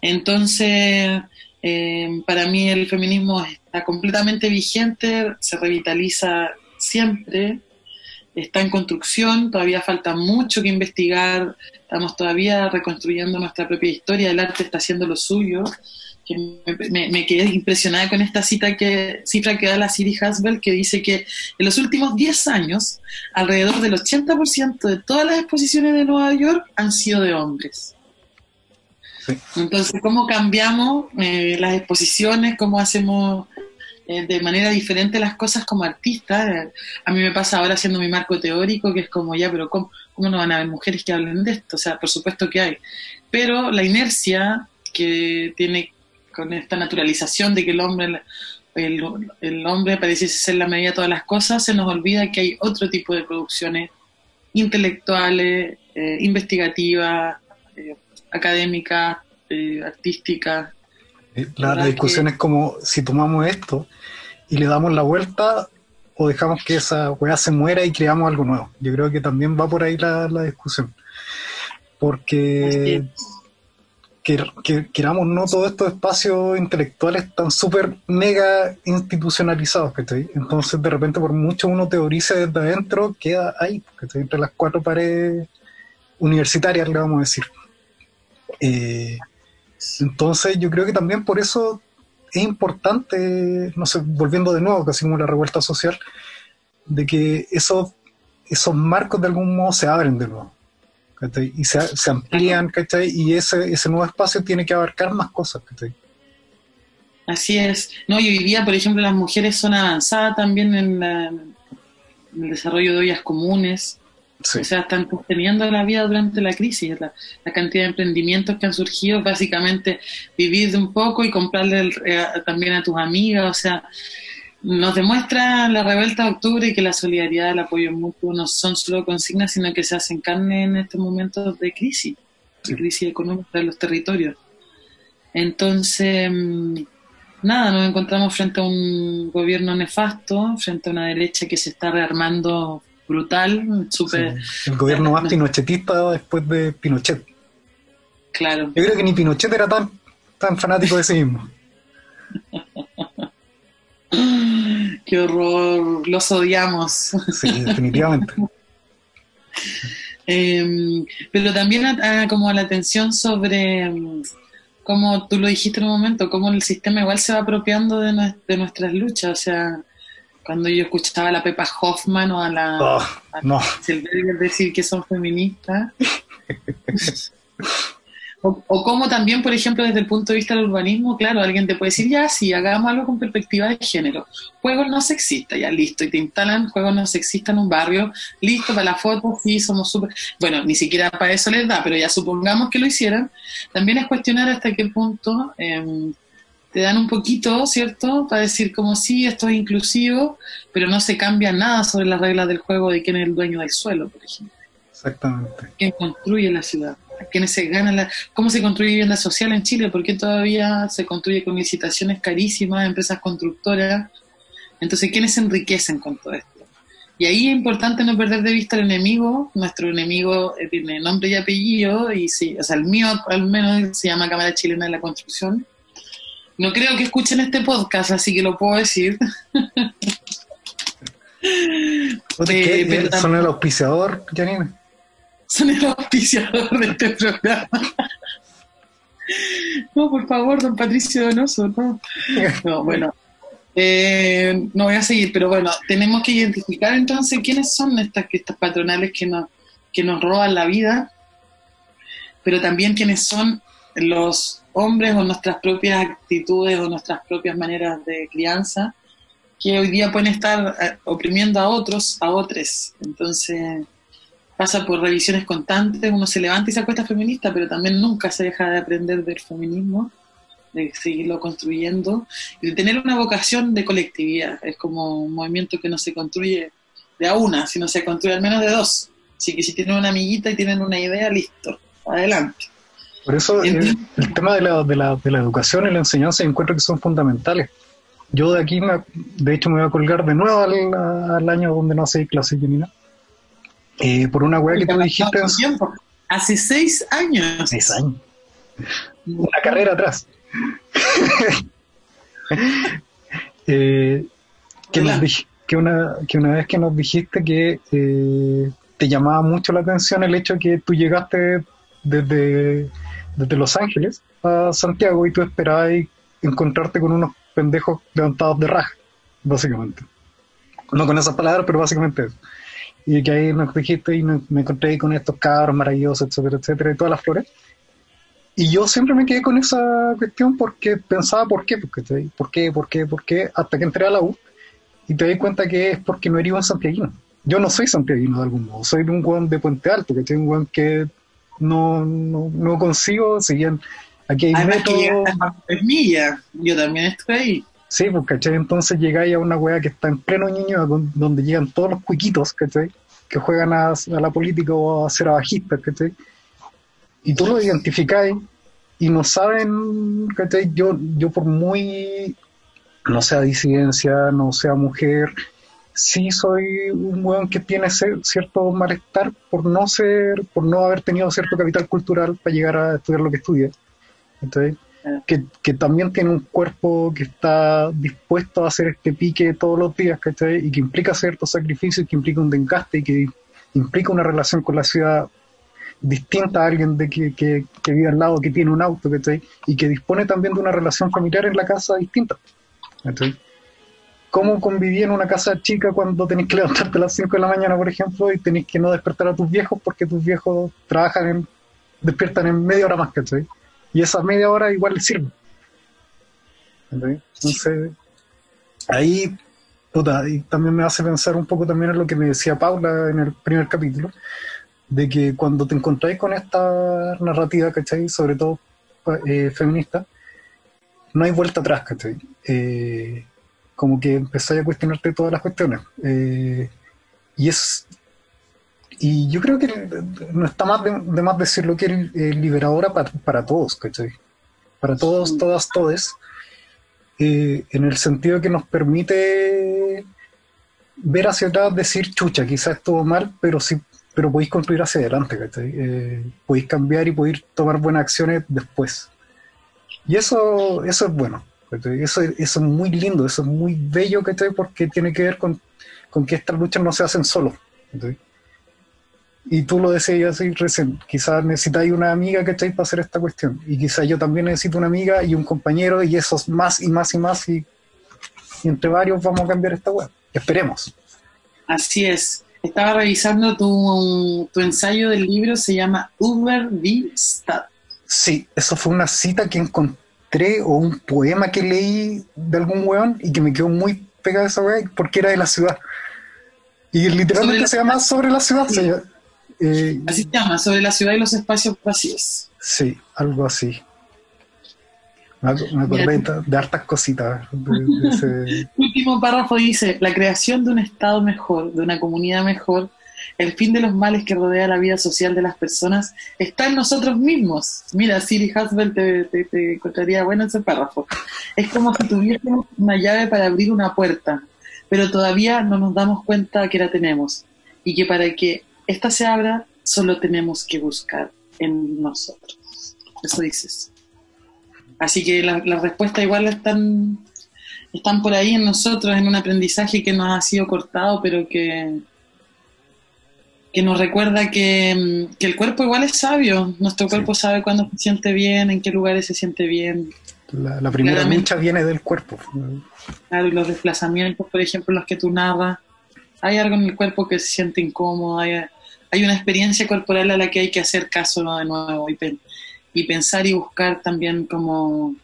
Speaker 2: Entonces, eh, para mí el feminismo está completamente vigente, se revitaliza siempre, está en construcción, todavía falta mucho que investigar, estamos todavía reconstruyendo nuestra propia historia, el arte está haciendo lo suyo. Me, quedé impresionada con esta cita que, cifra que da la Siri Hasbel, que dice que en los últimos 10 años, alrededor del 80% de todas las exposiciones de Nueva York han sido de hombres. Entonces, ¿cómo cambiamos eh, las exposiciones? ¿Cómo hacemos eh, de manera diferente las cosas como artistas? a mí me pasa ahora haciendo mi marco teórico, que es como, ya, pero ¿cómo, ¿cómo no van a haber mujeres que hablen de esto? O sea, por supuesto que hay. Pero la inercia que tiene con esta naturalización de que el hombre el, el, hombre pareciese ser la medida de todas las cosas, se nos olvida que hay otro tipo de producciones intelectuales, eh, investigativas, académica, eh, artística,
Speaker 1: La, discusión es como si tomamos esto y le damos la vuelta o dejamos que esa weá se muera y creamos algo nuevo. Yo creo que también va por ahí la, discusión. Porque que, queramos no todos estos espacios intelectuales están súper mega institucionalizados, Entonces de repente por mucho uno teorice desde adentro, queda ahí, Entre las cuatro paredes universitarias, le vamos a decir. Eh, entonces yo creo que también por eso es importante, no sé, volviendo de nuevo, casi como la revuelta social, de que esos, esos marcos de algún modo se abren de nuevo. Y se, se, amplían, ¿cachai? Y ese, ese nuevo espacio tiene que abarcar más cosas, ¿cachai?
Speaker 2: Así es. No, y hoy día, por ejemplo, las mujeres son avanzadas también en, en el desarrollo de ollas comunes. O sea, están sosteniendo la vida durante la crisis. La, cantidad de emprendimientos que han surgido, básicamente vivir de un poco y comprarle eh, también a tus amigas. O sea, nos demuestra la revuelta de octubre que la solidaridad, el apoyo mutuo no son solo consignas, sino que se hacen carne en estos momentos de crisis, de crisis económica de los territorios. Entonces, mm, nada, nos encontramos frente a un gobierno nefasto, frente a una derecha que se está rearmando brutal, súper...
Speaker 1: el gobierno más pinochetista después de Pinochet.
Speaker 2: Claro.
Speaker 1: Yo creo que ni Pinochet era tan, tan fanático de sí mismo.
Speaker 2: Qué horror, los odiamos.
Speaker 1: Sí, definitivamente.
Speaker 2: Em, pero también como la atención sobre, como tú lo dijiste en un momento, cómo el sistema igual se va apropiando de, de nuestras luchas. O sea, cuando yo escuchaba a la Pepa Hoffman o a la
Speaker 1: oh, no.
Speaker 2: decir que son feministas. o, o, como también, por ejemplo, desde el punto de vista del urbanismo, claro, alguien te puede decir, ya, sí, hagamos algo con perspectiva de género. Juegos no sexistas, ya listo, y te instalan juegos no sexistas en un barrio, listo para la foto, sí, somos súper... Bueno, ni siquiera para eso les da, pero ya supongamos que lo hicieran. También es cuestionar hasta qué punto... Eh, te dan un poquito, ¿cierto? Para decir como sí, esto es inclusivo, pero no se cambia nada sobre las reglas del juego de quién es el dueño del suelo, por ejemplo.
Speaker 1: Exactamente.
Speaker 2: ¿Quién construye la ciudad? ¿Quiénes se ganan la... ¿Cómo se construye vivienda social en Chile? ¿Por qué todavía se construye con licitaciones carísimas, empresas constructoras? Entonces, ¿quiénes se enriquecen con todo esto? Y ahí es importante no perder de vista al enemigo. Nuestro enemigo eh, tiene nombre y apellido, y sí, o sea, el mío al menos se llama Cámara Chilena de la Construcción no creo que escuchen este podcast, así que lo puedo decir.
Speaker 1: Eh, ¿Son el auspiciador, Janine?
Speaker 2: Son el auspiciador de este programa. no, por favor, don Patricio Donoso, no. No, bueno. Eh, no voy a seguir, pero bueno, tenemos que identificar entonces quiénes son estas, estas patronales que nos, que nos roban la vida, pero también quiénes son los hombres o nuestras propias actitudes o nuestras propias maneras de crianza que hoy día pueden estar eh, oprimiendo a otros, a otros. Entonces pasa por revisiones constantes, uno se levanta y se acuesta feminista, pero también nunca se deja de aprender del feminismo, de seguirlo construyendo y de tener una vocación de colectividad. Es como un movimiento que no se construye de a una, sino se construye al menos de dos. Así que si tienen una amiguita y tienen una idea, listo, adelante.
Speaker 1: Por eso el, tema de la, de, la, de la, educación y la enseñanza encuentro que son fundamentales. Yo de aquí, me, de hecho, me voy a colgar de nuevo al, año donde no hace clase Gemina. Eh, por una weá que tú dijiste.
Speaker 2: Hace seis años.
Speaker 1: Seis años. Una carrera atrás. eh, que, que, una, que una vez que nos dijiste que eh, te llamaba mucho la atención el hecho de que tú llegaste desde desde Los Ángeles a Santiago y tú esperabas encontrarte con unos pendejos levantados de raja, básicamente. No con esas palabras, pero básicamente eso. Y que ahí nos dijiste y me, encontré ahí con estos cabros maravillosos, etcétera, etcétera, y todas las flores. Y yo siempre me quedé con esa cuestión porque pensaba por qué, porque, por qué, por qué, por qué, hasta que entré a la U y te di cuenta que es porque no eres un santiaguino. Yo no soy santiaguino de algún modo, soy un guan de Puente Alto, que tiene un guan que no, no, no consigo, si bien aquí hay métodos...
Speaker 2: es mía, yo también estoy ahí.
Speaker 1: Sí, pues, ¿cachai? Entonces llegáis a una weá que está en pleno niño, donde llegan todos los cuiquitos, ¿cachai? Que juegan a, la política o a ser abajistas, ¿cachai? Y tú lo identificáis y no saben, ¿cachai? Yo, yo por muy, no sea disidencia, no sea mujer, sí soy un weón que tiene cierto malestar por no ser, por no haber tenido cierto capital cultural para llegar a estudiar lo que estudia. Que, que, también tiene un cuerpo que está dispuesto a hacer este pique todos los días, ¿cachai? Y que implica ciertos sacrificios, que implica un desgaste y que implica una relación con la ciudad distinta a alguien de que, que, que vive al lado, que tiene un auto, ¿cachai? Y que dispone también de una relación familiar en la casa distinta. ¿cachai? ¿Cómo conviví en una casa chica cuando tenés que levantarte a las 5 de la mañana, por ejemplo, y tenés que no despertar a tus viejos porque tus viejos trabajan en, despiertan en media hora más, ¿cachai? Y esa media hora igual sirve. Entonces, ahí, puta, y también me hace pensar un poco también en lo que me decía Paula en el primer capítulo, de que cuando te encontráis con esta narrativa, ¿cachai? Sobre todo eh, feminista, no hay vuelta atrás, ¿cachai? Eh, como que empezáis a cuestionarte todas las cuestiones. Eh, y es y yo creo que no está más de, más decirlo que es eh, liberadora para, para, todos, ¿cachai? Para todos, todas, todes, eh, en el sentido que nos permite ver hacia atrás, decir, chucha, quizás estuvo mal, pero sí, pero podéis construir hacia adelante, ¿cachai? podéis cambiar y podéis tomar buenas acciones después. Y eso, eso es bueno. Eso, eso es muy lindo, eso es muy bello, ¿cachai? Porque tiene que ver con, que estas luchas no se hacen solos. Y tú lo decías así recién, quizás necesitáis una amiga, ¿cachai? Para hacer esta cuestión. Y quizás yo también necesito una amiga y un compañero y esos más y más y más y, entre varios vamos a cambiar esta web. Esperemos.
Speaker 2: Así es. Estaba revisando tu, tu ensayo del libro, se llama Uber v.
Speaker 1: Sí, eso fue una cita que encontré o un poema que leí de algún weón y que me quedó muy pegado a esa weá porque era de la ciudad. Y literalmente se llama Sobre la ciudad.
Speaker 2: Eh, así se llama, Sobre la ciudad y los espacios vacíos.
Speaker 1: Sí, algo así. Me, acordé de, hartas cositas.
Speaker 2: El último párrafo dice, la creación de un Estado mejor, de una comunidad mejor, el fin de los males que rodea la vida social de las personas está en nosotros mismos. Mira, Siri Hasbel te, te, encontraría bueno ese párrafo. Es como si tuviésemos una llave para abrir una puerta, pero todavía no nos damos cuenta que la tenemos y que para que ésta se abra solo tenemos que buscar en nosotros. Eso dices. Así que las la respuestas igual están, están por ahí en nosotros, en un aprendizaje que nos ha sido cortado, pero que, que nos recuerda que, mm, que, el cuerpo igual es sabio. Nuestro cuerpo sabe cuándo se siente bien, en qué lugares se siente bien.
Speaker 1: La, primera lucha viene del cuerpo.
Speaker 2: Claro, y los desplazamientos, por ejemplo, los que tú narras. Hay algo en el cuerpo que se siente incómodo, hay, hay una experiencia corporal a la que hay que hacer caso de nuevo y, y pensar y buscar también como,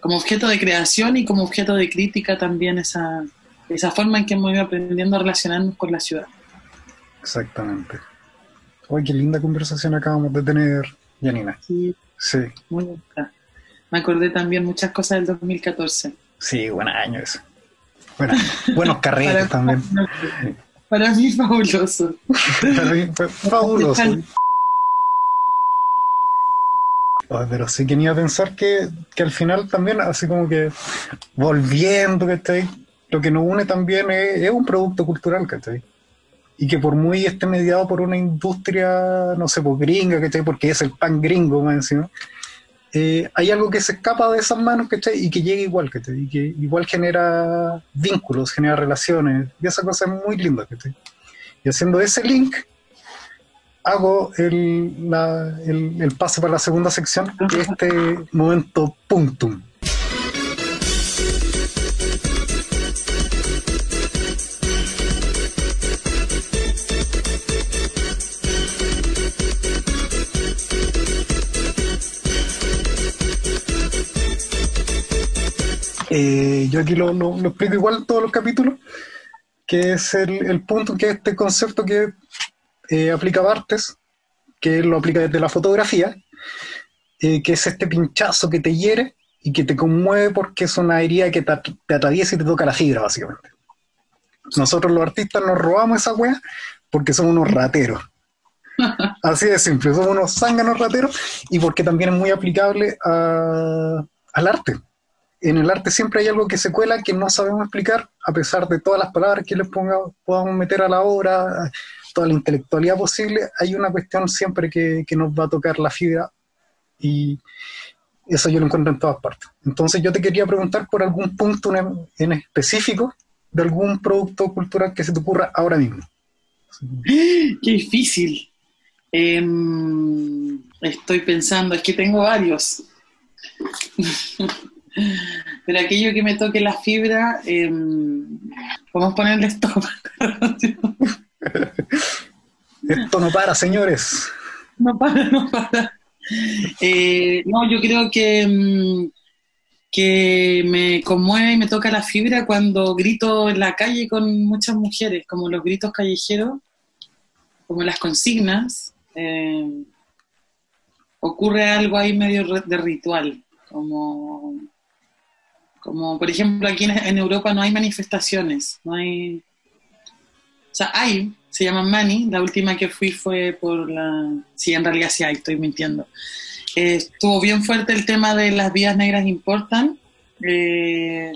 Speaker 2: como objeto de creación y como objeto de crítica también esa, esa forma en que hemos ido aprendiendo a relacionarnos con la ciudad.
Speaker 1: Exactamente. Uy, qué linda conversación acabamos de tener, Janina.
Speaker 2: Sí. Sí. Muy linda. Me acordé también muchas cosas del 2014.
Speaker 1: Sí, buen año eso. Bueno, buenos carretes también.
Speaker 2: Para mí fabuloso.
Speaker 1: para mí fue fabuloso. pero sí que a pensar que, que, al final también, así como que volviendo, ahí, lo que nos une también es, es un producto cultural, ¿cachai? y que por muy esté mediado por una industria, no sé, por pues, gringa, ¿cachai? Porque es el pan gringo, más encima, eh, hay algo que se escapa de esas manos, ¿cachai? Y que llega igual, ¿cachai? Y que igual genera vínculos, genera relaciones, y esa cosa es muy linda, ¿cachai? Y haciendo ese link, hago el, la, el, el pase para la segunda sección, que este momento puntum. Eh, yo aquí lo, lo, explico igual todos los capítulos, que es el, punto que este concepto que eh, aplica Bartes, que lo aplica desde la fotografía, eh, que es este pinchazo que te hiere y que te conmueve porque es una herida que te, te atraviesa y te toca la fibra, básicamente. Nosotros los artistas nos robamos esa wea porque somos unos rateros. Así de simple, somos unos zánganos rateros y porque también es muy aplicable al arte. En el arte siempre hay algo que se cuela que no sabemos explicar, a pesar de todas las palabras que les pongamos, podamos meter a la obra, toda la intelectualidad posible, hay una cuestión siempre que, que nos va a tocar la fibra y eso yo lo encuentro en todas partes. Entonces yo te quería preguntar por algún punto en específico de algún producto cultural que se te ocurra ahora mismo.
Speaker 2: Qué difícil. Em, estoy pensando, es que tengo varios. Pero aquello que me toque la fibra, eh, podemos ponerle stop.
Speaker 1: Esto no para, señores.
Speaker 2: No para, no para. Eh, no, yo creo que, mm, que me conmueve y me toca la fibra cuando grito en la calle con muchas mujeres, como los gritos callejeros, como las consignas. Eh, ocurre algo ahí medio de ritual, como, como por ejemplo aquí en, Europa no hay manifestaciones, no hay, o sea, hay, se llama Mani, la última que fui fue por la... Sí, en realidad sí hay, estoy mintiendo. Eh, estuvo bien fuerte el tema de las vías negras importan, eh,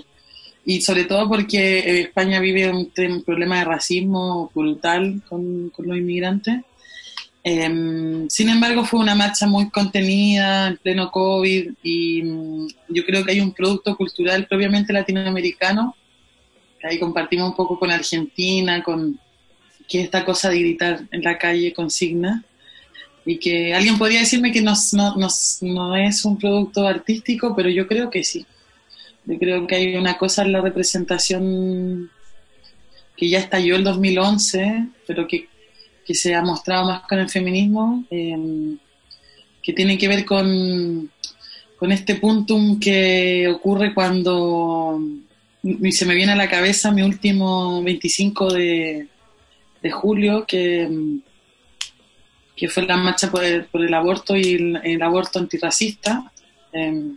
Speaker 2: y sobre todo porque España vive un, problema de racismo brutal con, los inmigrantes. Em, sin embargo, fue una marcha muy contenida en pleno COVID y mm, yo creo que hay un producto cultural propiamente latinoamericano. Ahí compartimos un poco con Argentina, con, que esta cosa de gritar en la calle consigna y que alguien podría decirme que no, no, es un producto artístico, pero yo creo que sí. Yo creo que hay una cosa en la representación que ya estalló el 2011, pero que, se ha mostrado más con el feminismo, em, que tiene que ver con, con este puntum que ocurre cuando se me viene a la cabeza mi último 25 de, de julio, que, que fue la marcha por el, por el aborto y el, aborto antirracista. Em,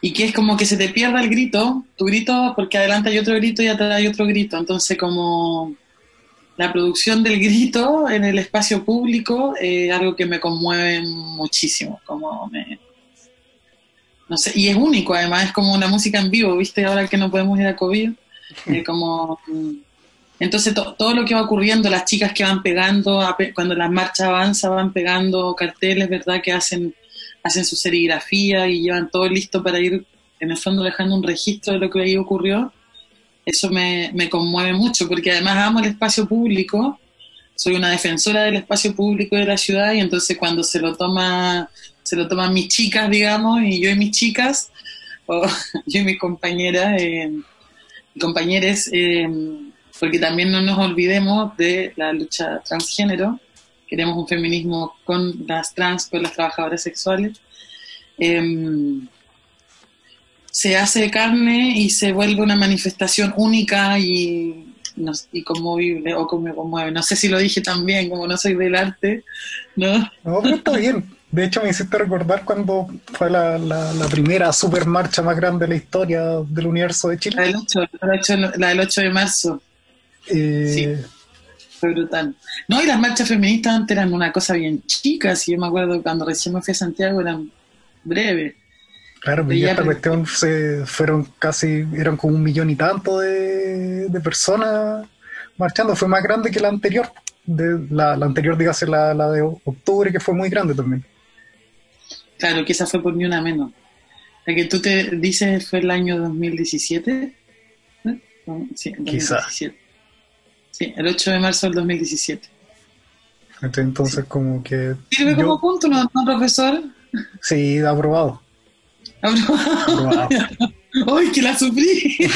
Speaker 2: y que es como que se te pierda el grito, tu grito, porque adelante hay otro grito y atrás hay otro grito. Entonces, como la producción del grito en el espacio público es algo que me conmueve muchísimo. Como me, no sé, y es único, además, es como una música en vivo, ¿viste? Ahora que no podemos ir a COVID, como entonces todo lo que va ocurriendo, las chicas que van pegando, cuando la marcha avanza, van pegando carteles, ¿verdad? Que hacen, hacen su serigrafía y llevan todo listo para ir, en el fondo, dejando un registro de lo que ahí ocurrió. Eso me, me conmueve mucho, porque además amo el espacio público, soy una defensora del espacio público de la ciudad y entonces cuando se lo toma, se lo toman mis chicas, digamos, y yo y mis chicas, o yo y mis compañeras, eh, compañeros, eh, porque también no nos olvidemos de la lucha transgénero, queremos un feminismo con las trans, con las trabajadoras sexuales. Em, se hace carne y se vuelve una manifestación única y, no, y conmovible, o como conmueve. No sé si lo dije también, como no soy del arte, ¿no?
Speaker 1: No, pero está bien. De hecho, me hiciste recordar cuando fue la, la, primera super marcha más grande de la historia del universo de Chile.
Speaker 2: La del 8, la del 8 de marzo.
Speaker 1: Eh, sí,
Speaker 2: fue brutal. No, y las marchas feministas antes eran una cosa bien chica, si yo me acuerdo cuando recién me fui a Santiago eran breves.
Speaker 1: Claro, pero esta cuestión se fueron casi, eran como un millón y tanto de, personas marchando, fue más grande que la anterior, de, la, anterior, dígase, la, la de octubre, que fue muy grande también.
Speaker 2: Claro, que esa fue por ni una menos. La que tú te dices fue el año 2017. ¿Eh? Sí, 2017. Sí, el 8 de marzo del 2017.
Speaker 1: Entonces, como que.
Speaker 2: ¿Sirve como punto, no, profesor?
Speaker 1: Sí, aprobado.
Speaker 2: ¡Ay, que la sufrí!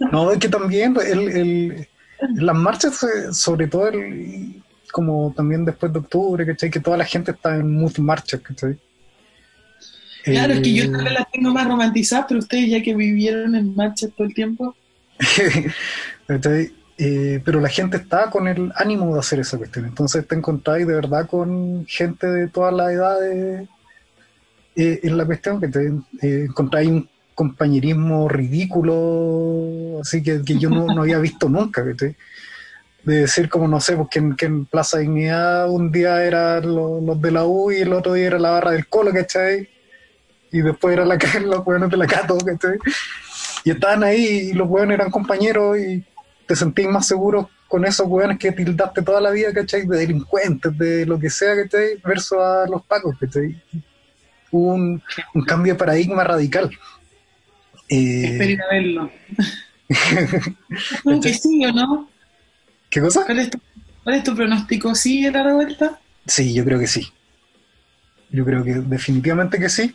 Speaker 1: no, es que también el, el, las marchas, eh, sobre todo el, como también después de octubre, ¿cachai? Que toda la gente está en muchas marchas, ¿cachai?
Speaker 2: Claro, es que yo eh, también las tengo más romantizadas, pero ustedes ya que vivieron en marchas todo el tiempo.
Speaker 1: Eh, pero la gente está con el ánimo de hacer esa cuestión. Entonces te encontráis de verdad con gente de todas las edades eh, en la cuestión, que te eh, encontráis un compañerismo ridículo, así que, yo no, había visto nunca. de decir como no sé, porque en, que en Plaza Dignidad un día eran los, de la U y el otro día era la barra del Colo, ¿cachai? Y después era la, los hueones de la Cato, ¿cachai? Y estaban ahí y los hueones eran compañeros y te sentís más seguro con esos hueones que tildaste toda la vida, ¿cachai? De delincuentes, de lo que sea, ¿cachai? Versus a los pacos, ¿cachai? Hubo un, un cambio de paradigma radical.
Speaker 2: Eh, Espero verlo. que sí o no?
Speaker 1: ¿Qué cosa?
Speaker 2: ¿Cuál es, tu, pronóstico? ¿Sí la revuelta?
Speaker 1: Sí, yo creo que sí. Yo creo que definitivamente que sí.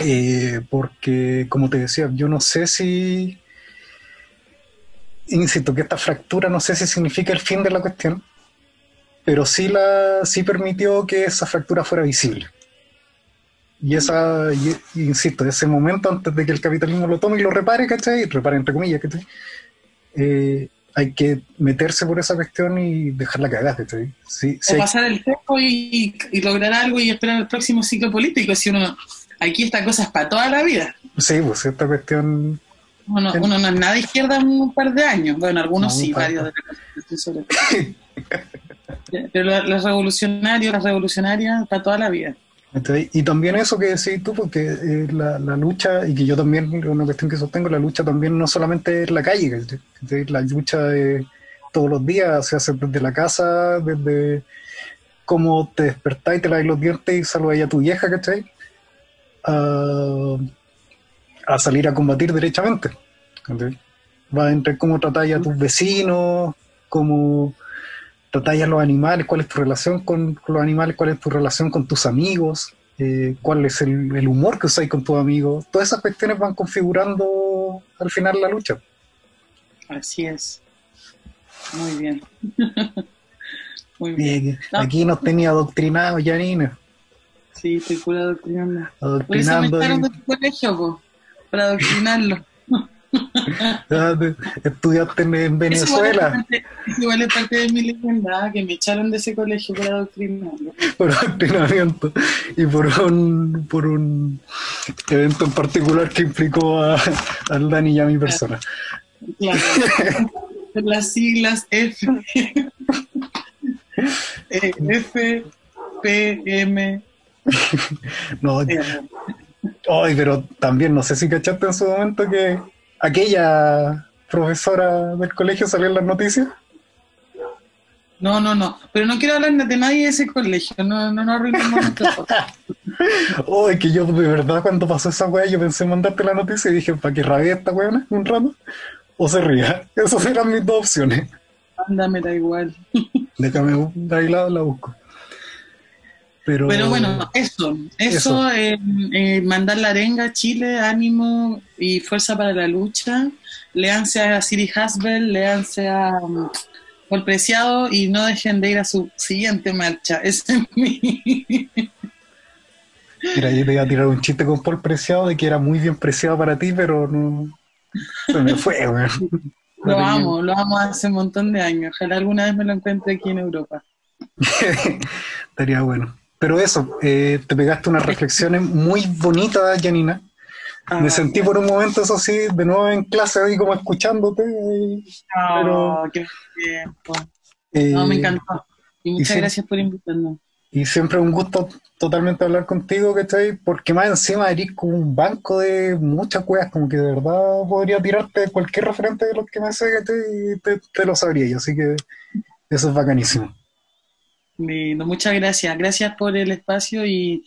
Speaker 1: Eh, porque, como te decía, yo no sé si. Insisto que esta fractura no sé si significa el fin de la cuestión, pero sí, la, sí permitió que esa fractura fuera visible. Y esa, insisto, ese momento antes de que el capitalismo lo tome y lo repare, ¿cachai? Repare entre comillas, ¿cachai? Eh, hay que meterse por esa cuestión y dejarla cagar, ¿cachai?
Speaker 2: Sí, o pasar el tiempo y, lograr algo y esperar el próximo ciclo político. Si uno, aquí esta cosa es para toda la vida.
Speaker 1: Sí, pues esta cuestión...
Speaker 2: Uno, uno no es nada izquierda en un par de años. Bueno, algunos sí, varios de la Pero los revolucionarios, las revolucionarias, para toda la vida.
Speaker 1: Y también eso que decís tú, porque la, lucha, y que yo también, una cuestión que sostengo, la lucha también no solamente es la calle, la lucha de todos los días se hace desde la casa, desde cómo te despertáis, te laváis los dientes y saludáis a tu vieja, ¿cachai? A, a salir a combatir derechamente. Va entre cómo tratáis a tus vecinos, cómo tratáis a los animales, cuál es tu relación con, los animales, cuál es tu relación con tus amigos, eh, cuál es el, humor que usáis con tus amigos. Todas esas cuestiones van configurando al final la lucha.
Speaker 2: Así es. Muy bien.
Speaker 1: Muy bien. Aquí nos tenía adoctrinados, Janina.
Speaker 2: Sí, estoy pura adoctrinando. Adoctrinando. Por eso me del colegio, para adoctrinarlo.
Speaker 1: Estudiaste en Venezuela.
Speaker 2: igual es parte de mi leyenda, que me echaron de ese colegio por adoctrinarlo.
Speaker 1: Por adoctrinamiento. Y por un, por un evento en particular que implicó a, al Dani y a mi persona.
Speaker 2: Claro. Las siglas F. Eh, F, P, M.
Speaker 1: No, Ay, pero también no sé si cachaste en su momento que aquella profesora del colegio salió en las noticias?
Speaker 2: No, no, no. Pero no quiero hablar de nadie de ese colegio. No, no, no arruinemos
Speaker 1: Oh, es que yo de verdad cuando pasó esa weá yo pensé en mandarte la noticia y dije, ¿para qué rabia esta weá un rato? O se ría. Esas eran mis dos opciones.
Speaker 2: Ándame, da igual.
Speaker 1: Déjame, de ahí la, la busco. Pero,
Speaker 2: bueno, eso, eso, eh, eh, mandar la arenga, Chile, ánimo y fuerza para la lucha. Leanse a Siri Hasbel, leanse a um, Paul Preciado y no dejen de ir a su siguiente marcha. Ese es mi.
Speaker 1: Mira, yo te iba a tirar un chiste con Paul Preciado de que era muy bien preciado para ti, pero no. Se me fue, güey.
Speaker 2: Lo amo, lo amo hace un montón de años. Ojalá alguna vez me lo encuentre aquí en Europa.
Speaker 1: Estaría bueno. Pero eso, eh, te pegaste unas reflexiones muy bonitas, Janina. Ah, me sentí por un momento, eso sí, de nuevo en clase, ahí como escuchándote.
Speaker 2: Oh, qué tiempo. Eh, no, me encantó. Y muchas gracias por invitarme.
Speaker 1: Y siempre un gusto totalmente hablar contigo, ¿cachai? Porque más encima eres como un banco de muchas cosas, como que de verdad podría tirarte cualquier referente de los que me sé, Y te, te lo sabría yo, así que eso es bacanísimo.
Speaker 2: Muchas gracias. Gracias por el espacio y,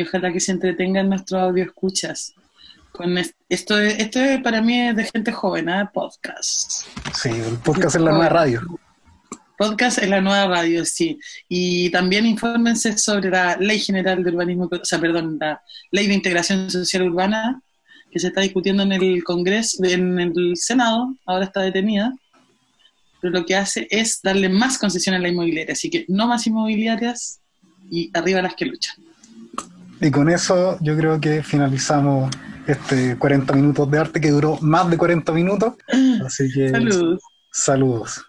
Speaker 2: ojalá que se entretengan nuestros audio escuchas. Con esto, esto para mí es de gente joven, ¿eh? podcast.
Speaker 1: Sí, el podcast es la nueva radio.
Speaker 2: Podcast es la nueva radio, sí. Y también infórmense sobre la Ley General de Urbanismo, o sea, perdón, la Ley de Integración Social Urbana que se está discutiendo en el Congreso, en el Senado, ahora está detenida pero lo que hace es darle más concesión a la inmobiliaria. Así que no más inmobiliarias y arriba las que luchan.
Speaker 1: Y con eso yo creo que finalizamos este 40 minutos de arte que duró más de 40 minutos. Así que
Speaker 2: saludos.
Speaker 1: Saludos.